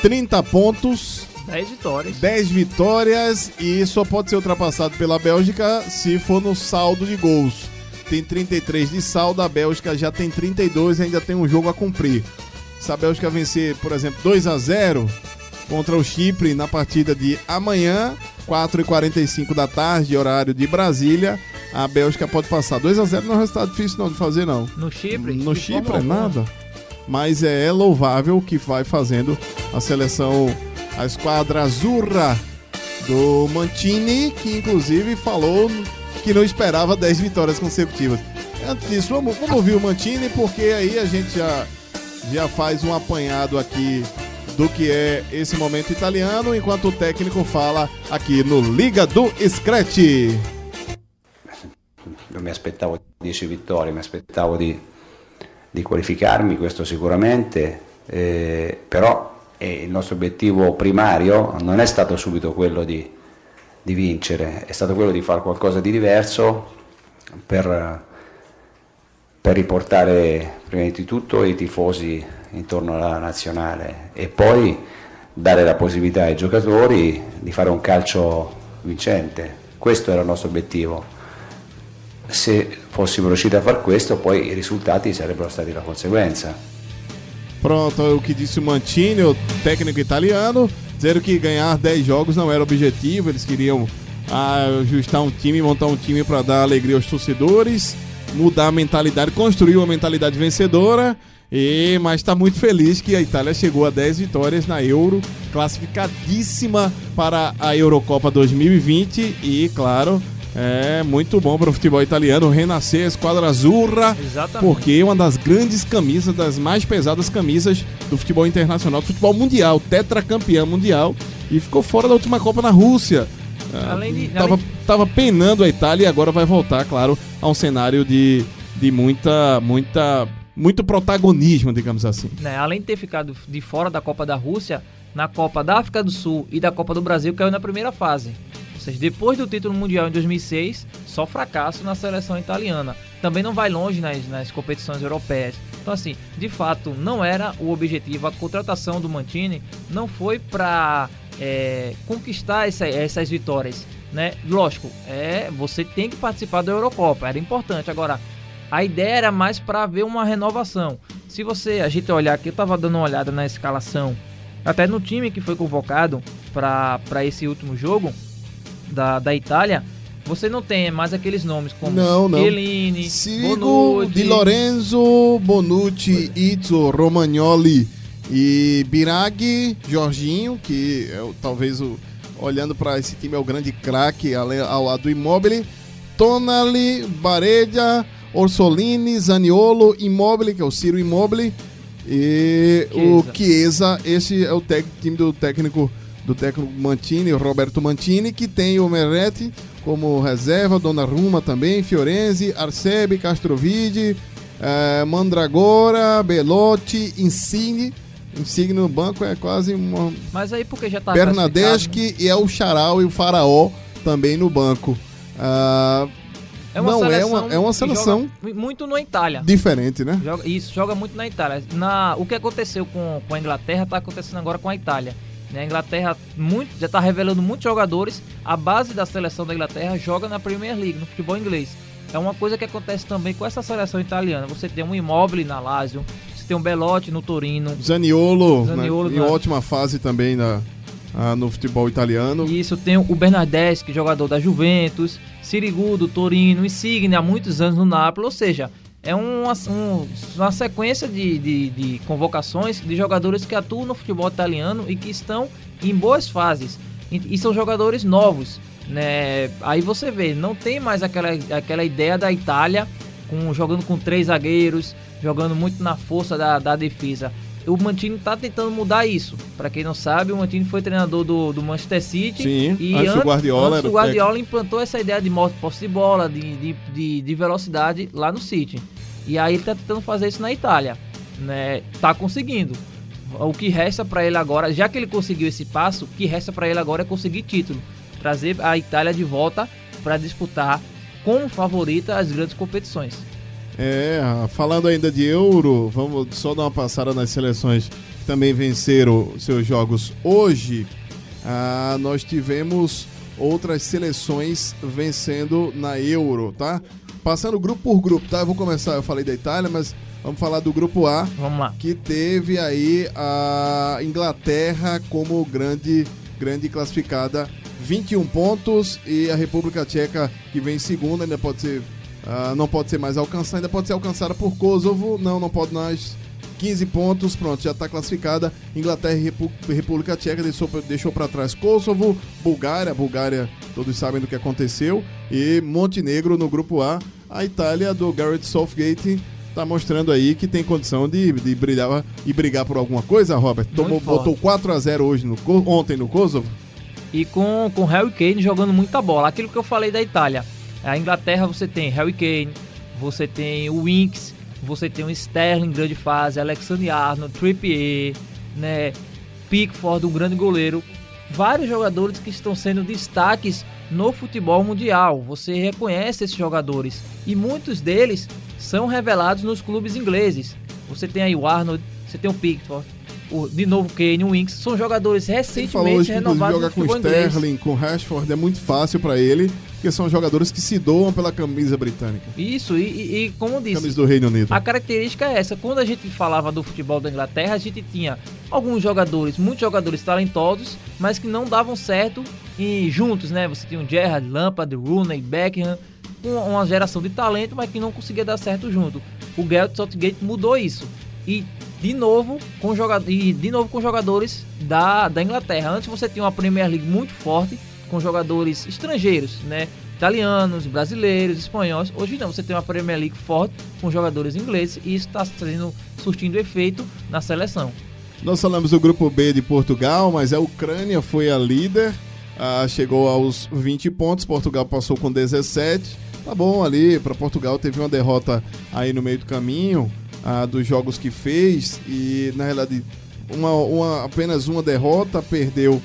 Speaker 4: 30 pontos,
Speaker 9: 10 vitórias.
Speaker 4: 10 vitórias e só pode ser ultrapassado pela Bélgica se for no saldo de gols. Tem 33 de saldo, a Bélgica já tem 32 e ainda tem um jogo a cumprir. Se a Bélgica vencer, por exemplo, 2 a 0 contra o Chipre na partida de amanhã, 4h45 da tarde, horário de Brasília, a Bélgica pode passar. 2 a 0 não é um resultado difícil não de fazer, não.
Speaker 9: No Chipre?
Speaker 4: No Chipre é nada. Mas é louvável o que vai fazendo a seleção a esquadra azurra do Mantini, que inclusive falou que não esperava 10 vitórias consecutivas. Antes disso, vamos, vamos ouvir o Mantini, porque aí a gente já, já faz um apanhado aqui do que é esse momento italiano, enquanto o técnico fala aqui no Liga do Scratch.
Speaker 13: Non mi aspettavo 10 vittorie, mi aspettavo di, di qualificarmi, questo sicuramente, eh, però e il nostro obiettivo primario non è stato subito quello di, di vincere, è stato quello di fare qualcosa di diverso per, per riportare prima di tutto i tifosi intorno alla nazionale e poi dare la possibilità ai giocatori di fare un calcio vincente. Questo era il nostro obiettivo. Se fossimo riusciti a fare questo, poi i risultati sarebbero stati la conseguenza.
Speaker 4: Pronto, é o que disse o Mantini, o técnico italiano, dizendo que ganhar 10 jogos não era objetivo, eles queriam ajustar um time, montar um time para dar alegria aos torcedores, mudar a mentalidade, construir uma mentalidade vencedora. E, mas está muito feliz que a Itália chegou a 10 vitórias na Euro, classificadíssima para a Eurocopa 2020 e, claro, é muito bom para o futebol italiano renascer a esquadra azurra,
Speaker 9: Exatamente.
Speaker 4: porque é uma das grandes camisas, das mais pesadas camisas do futebol internacional, do futebol mundial, tetracampeão mundial e ficou fora da última Copa na Rússia. Ah,
Speaker 9: Além de-
Speaker 4: tava,
Speaker 9: além-
Speaker 4: tava penando a Itália e agora vai voltar, claro, a um cenário de, de muita, muita, muito protagonismo, digamos assim.
Speaker 9: né, além de ter ficado de fora da Copa da Rússia, na Copa da África do Sul e da Copa do Brasil caiu na primeira fase. Depois do título mundial em 2006, só fracasso na seleção italiana. Também não vai longe nas, nas competições europeias. Então, assim, de fato, não era o objetivo. A contratação do Mantini não foi para conquistar essa- essas vitórias. Né? Lógico, é, você tem que participar da Eurocopa, era importante. Agora, a ideia era mais para ver uma renovação. Se você, a gente olhar aqui, eu tava dando uma olhada na escalação, até no time que foi convocado para esse último jogo da, da Itália, você não tem mais aqueles nomes como
Speaker 4: Não, não.
Speaker 9: Chiellini,
Speaker 4: Sigo
Speaker 9: Bonucci.
Speaker 4: Di Lorenzo, Bonucci, Izzo, Romagnoli e Biraghi, Jorginho, que é o- talvez o, olhando para esse time é o grande craque ao lado do Immobile, Tonali, Bareja, Orsolini, Zaniolo, Immobile, que é o Ciro Immobile e o Chiesa, esse é o tec- time do técnico do técnico Mantini, o Roberto Mantini, que tem o Meretti como reserva, Donnarumma também, Fiorenzi, Arcebi, Castrovide, eh, Mandragora, Belotti, Insigne. Insigne no banco é quase uma.
Speaker 9: Mas aí porque já tá
Speaker 4: Bernadeschi e é o Charal e o Faraó também no banco. Ah,
Speaker 9: É uma
Speaker 4: não, é
Speaker 9: seleção
Speaker 4: uma, é uma seleção
Speaker 9: muito na Itália.
Speaker 4: diferente, né?
Speaker 9: Joga- isso, joga muito na Itália. Na, o que aconteceu com, com a Inglaterra está acontecendo agora com a Itália. Né? A Inglaterra muito, já está revelando muitos jogadores. A base da seleção da Inglaterra joga na Premier League, no futebol inglês. É uma coisa que acontece também com essa seleção italiana. Você tem um Immobile na Lazio, você tem um Belotti no Torino.
Speaker 4: Zaniolo,
Speaker 9: Zaniolo
Speaker 4: né, em
Speaker 9: na-
Speaker 4: ótima fase também na, ah, no futebol italiano.
Speaker 9: Isso, tem o Bernardeschi, jogador da Juventus, Sirigu do Torino, Insigne há muitos anos no Napoli, ou seja, é uma, um- uma sequência de, de, de convocações de jogadores que atuam no futebol italiano e que estão em boas fases. E, e são jogadores novos. Né? Aí você vê, não tem mais aquela, aquela ideia da Itália com, jogando com três zagueiros, jogando muito na força da, da defesa. O Mantini está tentando mudar isso. Para quem não sabe, o Mantini foi treinador do, do Manchester City.
Speaker 4: Sim,
Speaker 9: e
Speaker 4: antes do Guardiola
Speaker 9: antes
Speaker 4: o
Speaker 9: Guardiola implantou essa ideia de moto posse de bola, de, de, de, de velocidade lá no City. E aí ele está tentando fazer isso na Itália. Né? Tá conseguindo. O que resta para ele agora, já que ele conseguiu esse passo, o que resta para ele agora é conseguir título. Trazer a Itália de volta para disputar como favorita as grandes competições.
Speaker 4: É, falando ainda de Euro, vamos só dar uma passada nas seleções que também venceram seus jogos hoje. Ah, nós tivemos outras seleções vencendo na Euro, tá? Passando grupo por grupo, tá? Eu vou começar, eu falei da Itália, mas vamos falar do grupo A.
Speaker 9: Vamos lá.
Speaker 4: Que teve aí a Inglaterra como grande, grande classificada, 21 pontos, e a República Tcheca, que vem em segunda, ainda pode ser ah, não pode ser mais alcançada, ainda pode ser alcançada por Kosovo. Não, não pode mais. 15 pontos, pronto, já está classificada. Inglaterra e Repu- República Tcheca deixou, deixou para trás Kosovo, Bulgária, Bulgária, todos sabem do que aconteceu, e Montenegro no grupo A. A Itália do Garrett Southgate está mostrando aí que tem condição de, de brilhar e brigar por alguma coisa, Robert. Tomou, botou 4 a 0 hoje no, ontem no Kosovo.
Speaker 9: E com, com Harry Kane jogando muita bola. Aquilo que eu falei da Itália. A Inglaterra você tem Harry Kane, você tem o Winks, você tem o Sterling grande fase, Alexander Arnold, Trippier, né, Pickford, um grande goleiro. Vários jogadores que estão sendo destaques no futebol mundial. Você reconhece esses jogadores. E muitos deles são revelados nos clubes ingleses. Você tem aí o Arnold, você tem o Pickford, o, de novo o Kane, o Winks. São jogadores
Speaker 4: Ele falou
Speaker 9: recentemente
Speaker 4: hoje
Speaker 9: renovados
Speaker 4: jogar com
Speaker 9: futebol inglês.
Speaker 4: Sterling, com Rashford é muito fácil para ele, porque são jogadores que se doam pela camisa britânica.
Speaker 9: Isso, e, e- como disse,
Speaker 4: Camisa do Reino Unido.
Speaker 9: a característica é essa. Quando a gente falava do futebol da Inglaterra, a gente tinha alguns jogadores, muitos jogadores talentosos, mas que não davam certo e juntos, né? Você tinha o Gerrard, Lampard, Rooney, Beckham, uma, uma geração de talento, mas que não conseguia dar certo junto. O Gareth Southgate mudou isso. E de novo com jogadores, e de novo com jogadores da, da Inglaterra. Antes você tinha uma Premier League muito forte com jogadores estrangeiros, né? Italianos, brasileiros, espanhóis. Hoje não, você tem uma Premier League forte com jogadores ingleses e isso está surtindo efeito na seleção.
Speaker 4: Nós falamos do grupo B de Portugal, mas a Ucrânia foi a líder, ah, chegou aos 20 pontos, Portugal passou com 17. Tá bom ali, para Portugal teve uma derrota aí no meio do caminho ah, dos jogos que fez e na realidade uma, uma- apenas uma derrota, perdeu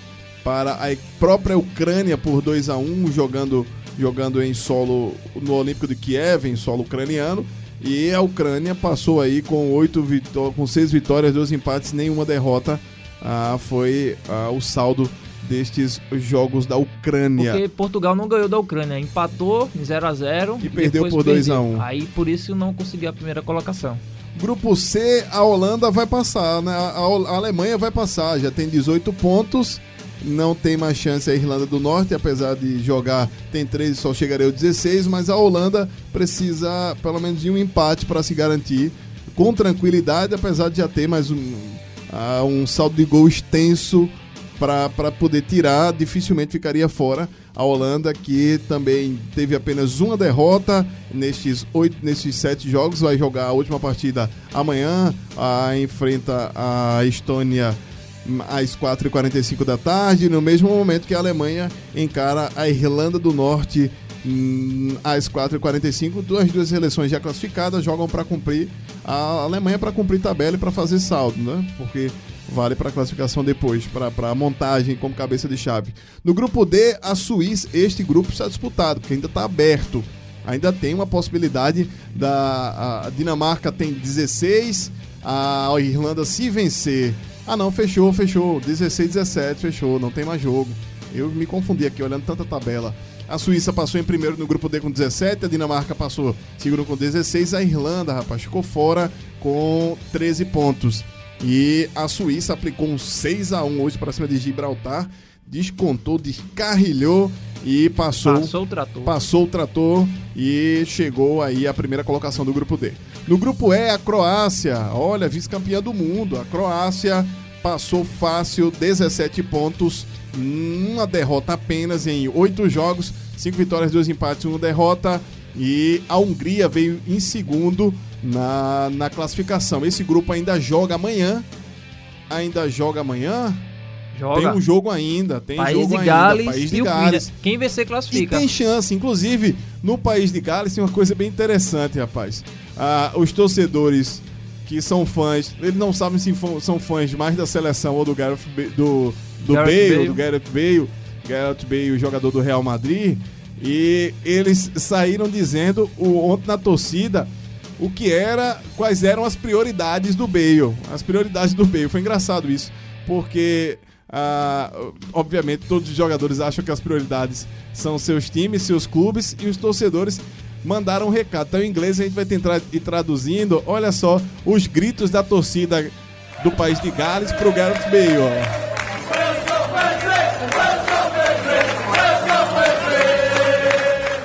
Speaker 4: para a própria Ucrânia por 2 a 1 jogando, jogando em solo no Olímpico de Kiev, em solo ucraniano. E a Ucrânia passou aí com oito vitó com seis vitórias, dois empates, nenhuma derrota. Ah, foi ah, o saldo destes jogos da Ucrânia.
Speaker 9: Porque Portugal não ganhou da Ucrânia, empatou em 0 a 0
Speaker 4: E perdeu
Speaker 9: depois
Speaker 4: por 2 a
Speaker 9: perdeu.
Speaker 4: 1.
Speaker 9: Aí por isso não conseguiu a primeira colocação.
Speaker 4: Grupo C, a Holanda vai passar, né? A, a Alemanha vai passar, já tem 18 pontos não tem mais chance a Irlanda do Norte, apesar de jogar tem 13 só chegaria ao 16, mas a Holanda precisa pelo menos de um empate para se garantir com tranquilidade, apesar de já ter mais um, uh, um saldo de gol extenso para poder tirar, dificilmente ficaria fora. A Holanda, que também teve apenas uma derrota nestes, oito, nestes sete jogos, vai jogar a última partida amanhã, a, enfrenta a Estônia às 4h45 da tarde, no mesmo momento que a Alemanha encara a Irlanda do Norte hum, às 4h45. Duas, duas seleções já classificadas jogam para cumprir a Alemanha para cumprir tabela e para fazer saldo, né? Porque vale para classificação depois, para a montagem como cabeça de chave. No grupo D, a Suíça, este grupo está disputado, porque ainda está aberto. Ainda tem uma possibilidade da a Dinamarca tem 16, a Irlanda se vencer. Ah não, fechou, fechou. 16, 17, fechou, não tem mais jogo. Eu me confundi aqui olhando tanta tabela. A Suíça passou em primeiro no grupo D com 17, a Dinamarca passou segundo com 16, a Irlanda, rapaz, ficou fora com 13 pontos. E a Suíça aplicou um 6 a 1 hoje para cima de Gibraltar, descontou, descarrilhou e passou,
Speaker 9: passou o trator.
Speaker 4: Passou o trator e chegou aí a primeira colocação do grupo D. No grupo E, a Croácia, olha, vice-campeã do mundo. A Croácia passou fácil, 17 pontos, uma derrota apenas em oito jogos, cinco vitórias, dois empates, uma derrota. E a Hungria veio em segundo na, na classificação. Esse grupo ainda joga amanhã. Ainda joga amanhã.
Speaker 9: Joga.
Speaker 4: Tem um jogo ainda, tem
Speaker 9: País
Speaker 4: jogo
Speaker 9: de
Speaker 4: ainda.
Speaker 9: Gales
Speaker 4: País de Gales.
Speaker 9: Quem vencer classifica.
Speaker 4: E tem chance, inclusive, no País de Gales tem uma coisa bem interessante, rapaz. Ah, os torcedores que são fãs, eles não sabem se são fãs mais da seleção ou do Gareth do, do
Speaker 9: Gareth
Speaker 4: Bale,
Speaker 9: Bale.
Speaker 4: do Gareth Bale, Gareth Bale, o jogador do Real Madrid, e eles saíram dizendo o, ontem na torcida o que era, quais eram as prioridades do Bale. As prioridades do Bale. Foi engraçado isso, porque ah, obviamente todos os jogadores acham que as prioridades são seus times, seus clubes e os torcedores mandaram um recado. Então em inglês a gente vai tentar ir traduzindo. Olha só os gritos da torcida do país de Gales pro Gareth Bale. ó.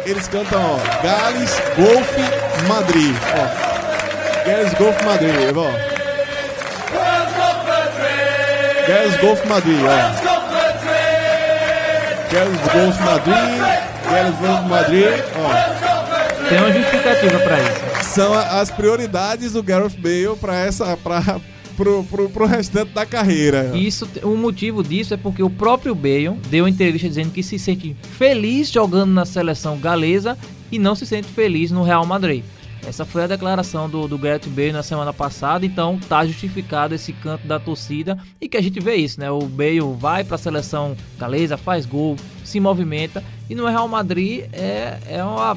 Speaker 4: Eles cantam, ó, Gales Golf Madrid. Ó. Gales Golf Madrid, ó. Gales Golf Madrid, ó. Gales Golf Madrid, Gales Golf Madrid, ó.
Speaker 9: Tem uma justificativa pra isso.
Speaker 4: São as prioridades do Gareth Bale para essa para pro, pro, pro restante da carreira.
Speaker 9: Isso, o motivo disso é porque o próprio Bale deu entrevista dizendo que se sente feliz jogando na seleção galesa e não se sente feliz no Real Madrid. Essa foi a declaração do, do Gareth Bale na semana passada, então tá justificado esse canto da torcida e que a gente vê isso, né? O Bale vai para a seleção galesa, faz gol, se movimenta e no Real Madrid é, é uma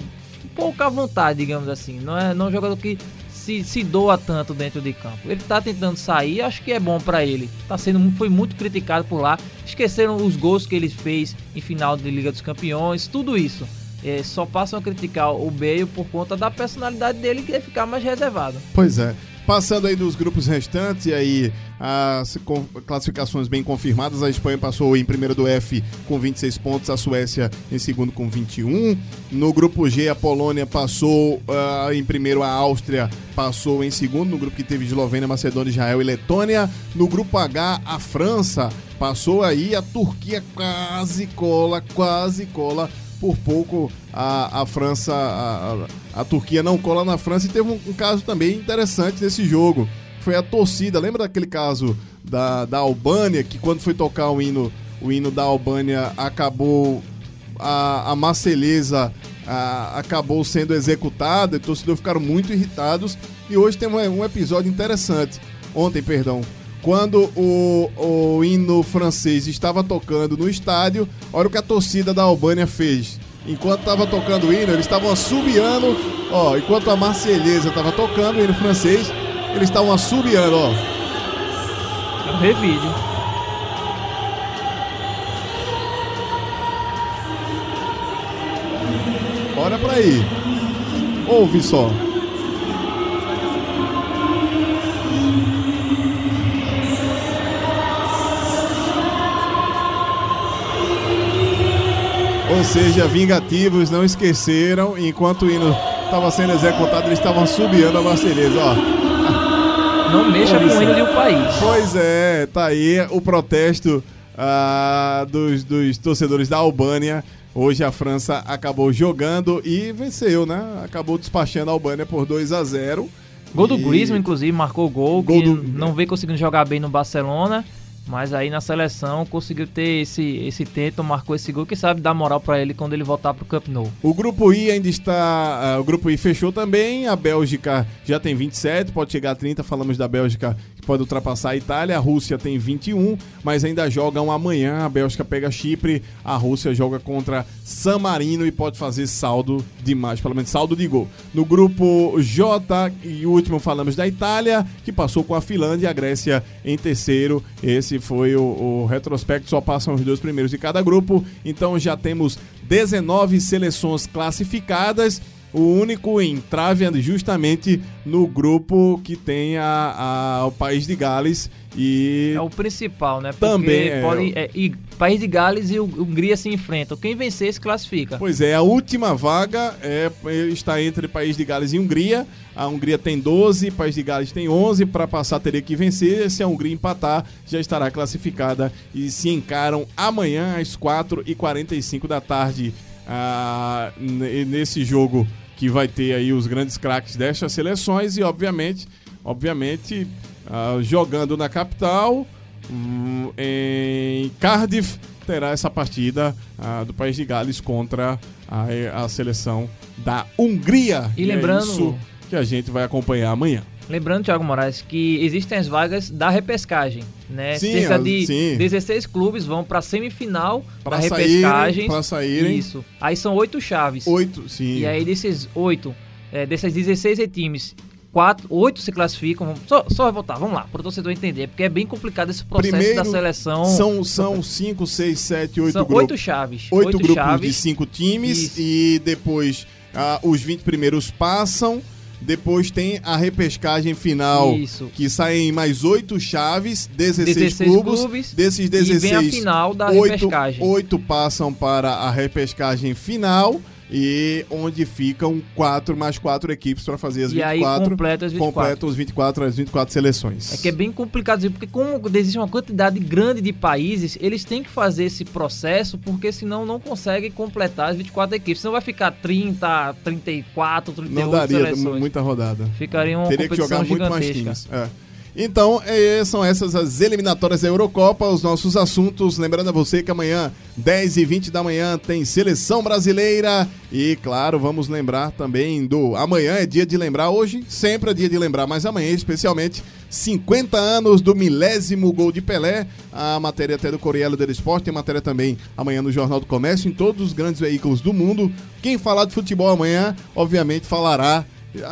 Speaker 9: pouca vontade, digamos assim. Não é, não é um jogador que se, se doa tanto dentro de campo. Ele tá tentando sair, acho que é bom para ele. Tá sendo foi muito criticado por lá. Esqueceram os gols que ele fez em final de Liga dos Campeões, tudo isso. É, só passam a criticar o Bale por conta da personalidade dele que é ficar mais reservado.
Speaker 4: Pois é. Passando aí dos grupos restantes, e aí as classificações bem confirmadas. A Espanha passou em primeiro do F com 26 pontos, a Suécia em segundo com 21. No grupo G, a Polônia passou ah, em primeiro, a Áustria passou em segundo. No grupo que teve Eslovênia, Macedônia, Israel e Letônia. No grupo H, a França passou aí, a Turquia quase cola, quase cola por pouco a, a França, a, a- a Turquia não cola na França e teve um, um caso também interessante nesse jogo. Foi a torcida, lembra daquele caso da, da Albânia, que quando foi tocar o hino, o hino da Albânia acabou a, a Marselhesa a- acabou sendo executada, e os torcedores ficaram muito irritados. E hoje tem um, um episódio interessante. Ontem, perdão. Quando o, o hino francês estava tocando no estádio, olha o que a torcida da Albânia fez. Enquanto estava tocando o hino, eles estavam assobiando. Ó, enquanto a Marselhesa estava tocando o hino francês, eles estavam assobiando, ó.
Speaker 9: Eu vi vídeo.
Speaker 4: Olha pra aí. Ouve só. Ou seja, vingativos não esqueceram, enquanto o hino estava sendo executado, eles estavam subiando a Marselhesa, ó.
Speaker 9: Não mexa com o hino de um país.
Speaker 4: Pois é, tá aí o protesto ah, dos, dos torcedores da Albânia. Hoje a França acabou jogando e venceu, né? Acabou despachando a Albânia por 2 a 0
Speaker 9: Gol do Griezmann, inclusive, marcou gol,
Speaker 4: Gol
Speaker 9: que
Speaker 4: do-
Speaker 9: não vem conseguindo jogar bem no Barcelona, mas aí na seleção conseguiu ter esse, esse tento, marcou esse gol, que sabe dar moral pra ele quando ele voltar pro Camp Nou.
Speaker 4: O grupo I ainda está. ah, o grupo I fechou também. A Bélgica já tem 27, pode chegar a 30. Falamos da Bélgica pode ultrapassar a Itália. A Rússia tem 21, mas ainda jogam amanhã. A Bélgica pega Chipre. A Rússia joga contra San Marino e pode fazer saldo demais, pelo menos saldo de gol. No grupo J e último falamos da Itália, que passou com a Finlândia e a Grécia em terceiro. Esse foi o, o retrospecto, só passam os dois primeiros de cada grupo. Então já temos 19 seleções classificadas. O único entrave é justamente no grupo que tem a, a- o país de Gales e
Speaker 9: É o principal, né? Porque
Speaker 4: Também é.
Speaker 9: pode, é, e País de Gales e Hungria se enfrentam. Quem vencer se classifica.
Speaker 4: Pois é, a última vaga é, está entre País de Gales e Hungria. A Hungria tem 12, País de Gales tem 11. Para passar, teria que vencer. Se a Hungria empatar, já estará classificada. E se encaram amanhã às 4h45 da tarde. ah, nesse jogo que vai ter aí os grandes craques destas seleções. E, obviamente, obviamente ah, jogando na capital, hum, em Cardiff, terá essa partida ah, do País de Gales contra a, a seleção da Hungria.
Speaker 9: E lembrando-
Speaker 4: É isso que a gente vai acompanhar amanhã.
Speaker 9: Lembrando, Thiago Moraes, que existem as vagas da repescagem, né?
Speaker 4: Sim,
Speaker 9: Cerca de
Speaker 4: sim.
Speaker 9: 16 clubes vão para semifinal
Speaker 4: Pra
Speaker 9: da repescagem.
Speaker 4: pra saírem.
Speaker 9: Isso. Aí são oito chaves.
Speaker 4: Oito, sim.
Speaker 9: E aí desses oito, é, dessas 16 times, quatro, oito se classificam. Só, só voltar, vamos lá, para o torcedor entender, porque é bem complicado esse processo
Speaker 4: Primeiro,
Speaker 9: da seleção.
Speaker 4: São, são cinco, seis, sete, oito
Speaker 9: São
Speaker 4: grupos.
Speaker 9: oito chaves.
Speaker 4: Oito,
Speaker 9: Oito
Speaker 4: grupos
Speaker 9: chaves.
Speaker 4: de cinco times.
Speaker 9: Isso.
Speaker 4: E depois ah, os 20 primeiros passam. Depois tem a repescagem final,
Speaker 9: Isso.
Speaker 4: que saem mais oito chaves, 16,
Speaker 9: 16
Speaker 4: clubes.
Speaker 9: clubes,
Speaker 4: Desses
Speaker 9: e
Speaker 4: 16,
Speaker 9: vem a final da
Speaker 4: oito,
Speaker 9: repescagem.
Speaker 4: oito passam para a repescagem final. E onde ficam quatro mais quatro equipes para fazer as
Speaker 9: E
Speaker 4: 24.
Speaker 9: aí completa as 24.
Speaker 4: completam os 24, as 24 seleções.
Speaker 9: É que é bem complicado porque como existe uma quantidade grande de países, eles têm que fazer esse processo, porque senão não conseguem completar as 24 equipes. Senão vai ficar 30, 34, 38
Speaker 4: Não daria
Speaker 9: seleções.
Speaker 4: muita rodada.
Speaker 9: Ficaria uma
Speaker 4: Teria que jogar muito mais
Speaker 9: gigantesca.
Speaker 4: times. É. Então, é, são essas as eliminatórias da Eurocopa, os nossos assuntos. Lembrando a você que amanhã, 10 e 20 da manhã, tem seleção brasileira. E, claro, vamos lembrar também do. Amanhã é dia de lembrar, hoje sempre é dia de lembrar, mas amanhã, especialmente, 50 anos do milésimo gol de Pelé. A matéria até do Correio del Esporte, tem matéria também amanhã no Jornal do Comércio, em todos os grandes veículos do mundo. Quem falar de futebol amanhã, obviamente, falará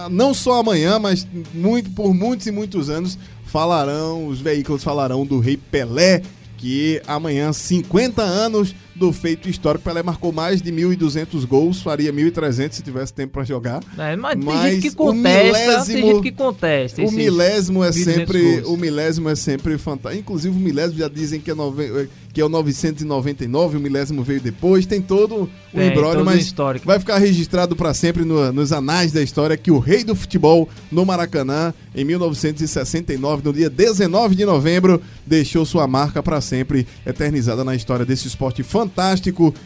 Speaker 4: não só amanhã, mas muito, por muitos e muitos anos falarão, os veículos falarão do Rei Pelé, que amanhã, 50 anos do feito histórico. Pelé marcou mais de 1.200 gols, faria 1.300 se tivesse tempo para jogar.
Speaker 9: É, mas, tem
Speaker 4: Mas
Speaker 9: gente que
Speaker 4: o
Speaker 9: contesta, tem
Speaker 4: milésimo-
Speaker 9: gente que contesta.
Speaker 4: O milésimo é
Speaker 9: 1.200
Speaker 4: sempre,
Speaker 9: gols.
Speaker 4: o milésimo é sempre fantástico. Inclusive o milésimo já dizem que é, nove- que é o 999, o milésimo veio depois. Tem todo o
Speaker 9: Tem,
Speaker 4: embrólio,
Speaker 9: todo o
Speaker 4: mas
Speaker 9: histórico.
Speaker 4: vai ficar registrado para sempre no- nos anais da história que o rei do futebol no Maracanã, em 1969, no dia 19 de novembro, deixou sua marca para sempre eternizada na história desse esporte fantástico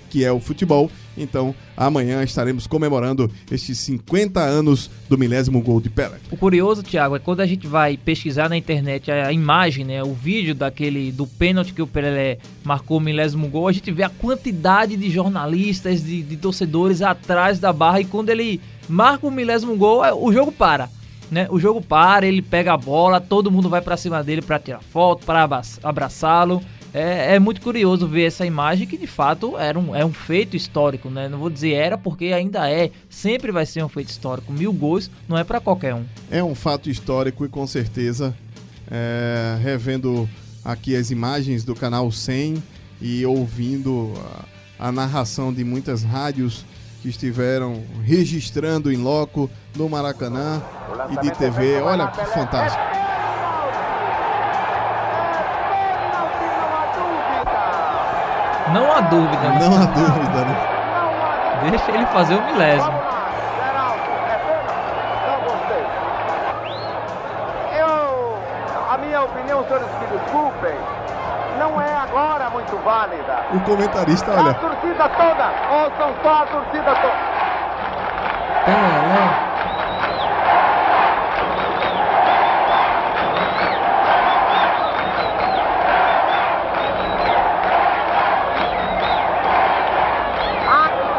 Speaker 4: que é o futebol. Então, amanhã estaremos comemorando estes 50 anos do milésimo gol de Pelé.
Speaker 9: O curioso, Thiago, é quando a gente vai pesquisar na internet a imagem, né, o vídeo daquele do pênalti que o Pelé marcou o milésimo gol, a gente vê a quantidade de jornalistas, de, de torcedores atrás da barra e quando ele marca o milésimo gol, é- o jogo para. Né? O jogo para, ele pega a bola, todo mundo vai pra cima dele pra tirar foto, pra abra- abraçá-lo. É, é muito curioso ver essa imagem que de fato era um, é um feito histórico, né? Não vou dizer era porque ainda é, sempre vai ser um feito histórico. Mil gols não é pra qualquer um.
Speaker 4: É um fato histórico e com certeza, é, revendo aqui as imagens do canal 100 e ouvindo a, a narração de muitas rádios que estiveram registrando em loco no Maracanã e de TV, olha que fantástico.
Speaker 9: Não há dúvida. né?
Speaker 4: Não há dúvida, né?
Speaker 9: Deixa ele fazer o milésimo.
Speaker 14: Eu, a minha opinião, senhores, me desculpem, não é agora muito válida.
Speaker 4: O comentarista,
Speaker 14: A
Speaker 4: olha.
Speaker 14: torcida toda, ouçam só a torcida toda.
Speaker 9: Pelé.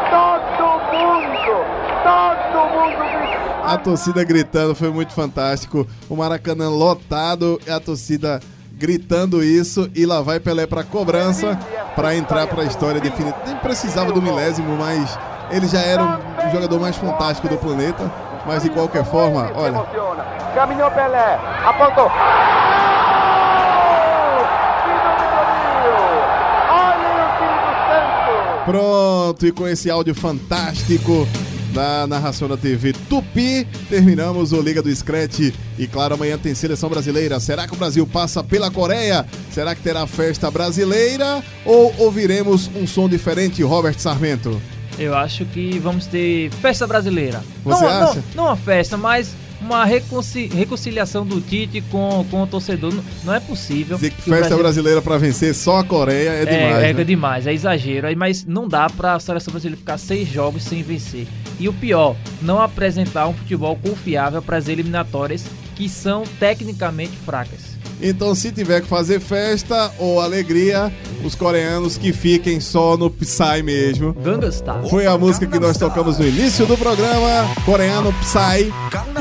Speaker 14: Todo mundo, todo mundo grita.
Speaker 4: A torcida gritando foi muito fantástico. O Maracanã lotado e a torcida gritando isso. E lá vai Pelé para cobrança para entrar para a história definitiva. Nem precisava do milésimo, mas ele já era o jogador mais fantástico do planeta. Mas de qualquer forma, olha.
Speaker 14: Caminhou Pelé, apontou. Olha o Espírito Santo.
Speaker 4: Pronto, e com esse áudio fantástico da narração da TV Tupi, terminamos o Liga do Scratch. E claro, amanhã tem seleção brasileira. Será que o Brasil passa pela Coreia? Será que terá festa brasileira? Ou ouviremos um som diferente, Robert Sarmento?
Speaker 9: Eu acho que vamos ter festa brasileira.
Speaker 4: Você
Speaker 9: não,
Speaker 4: acha?
Speaker 9: Não, não uma festa, mas uma reconci- reconciliação do Tite com, com o torcedor. Não, não é possível.
Speaker 4: Dizer que festa
Speaker 9: Brasil-
Speaker 4: brasileira para vencer só a Coreia é demais.
Speaker 9: é,
Speaker 4: né?
Speaker 9: é demais, é exagero. Mas não dá pra seleção brasileira ficar seis jogos sem vencer. E o pior, não apresentar um futebol confiável para as eliminatórias que são tecnicamente fracas.
Speaker 4: Então, se tiver que fazer festa ou alegria, os coreanos que fiquem só no Psy mesmo.
Speaker 9: Gangnam Style.
Speaker 4: Foi a música que nós tocamos no início do programa, coreano Psy.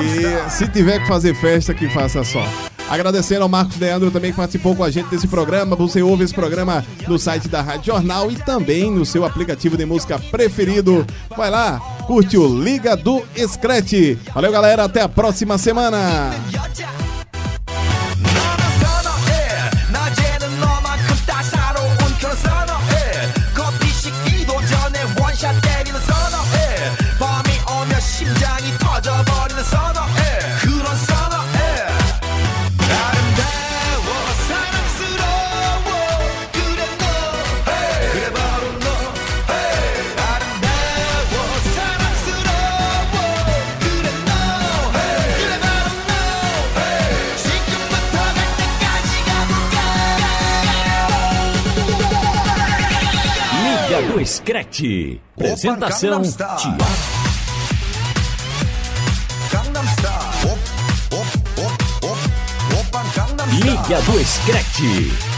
Speaker 4: E se tiver que fazer festa, que faça só. Agradecendo ao Marcos Leandro também que participou com a gente desse programa. Você ouve esse programa no site da Rádio Jornal e também no seu aplicativo de música preferido. Vai lá, curte o Liga do Scratch. Valeu, galera. Até a próxima semana.
Speaker 2: Scratch. Apresentação: Tiago. Liga do Scratch.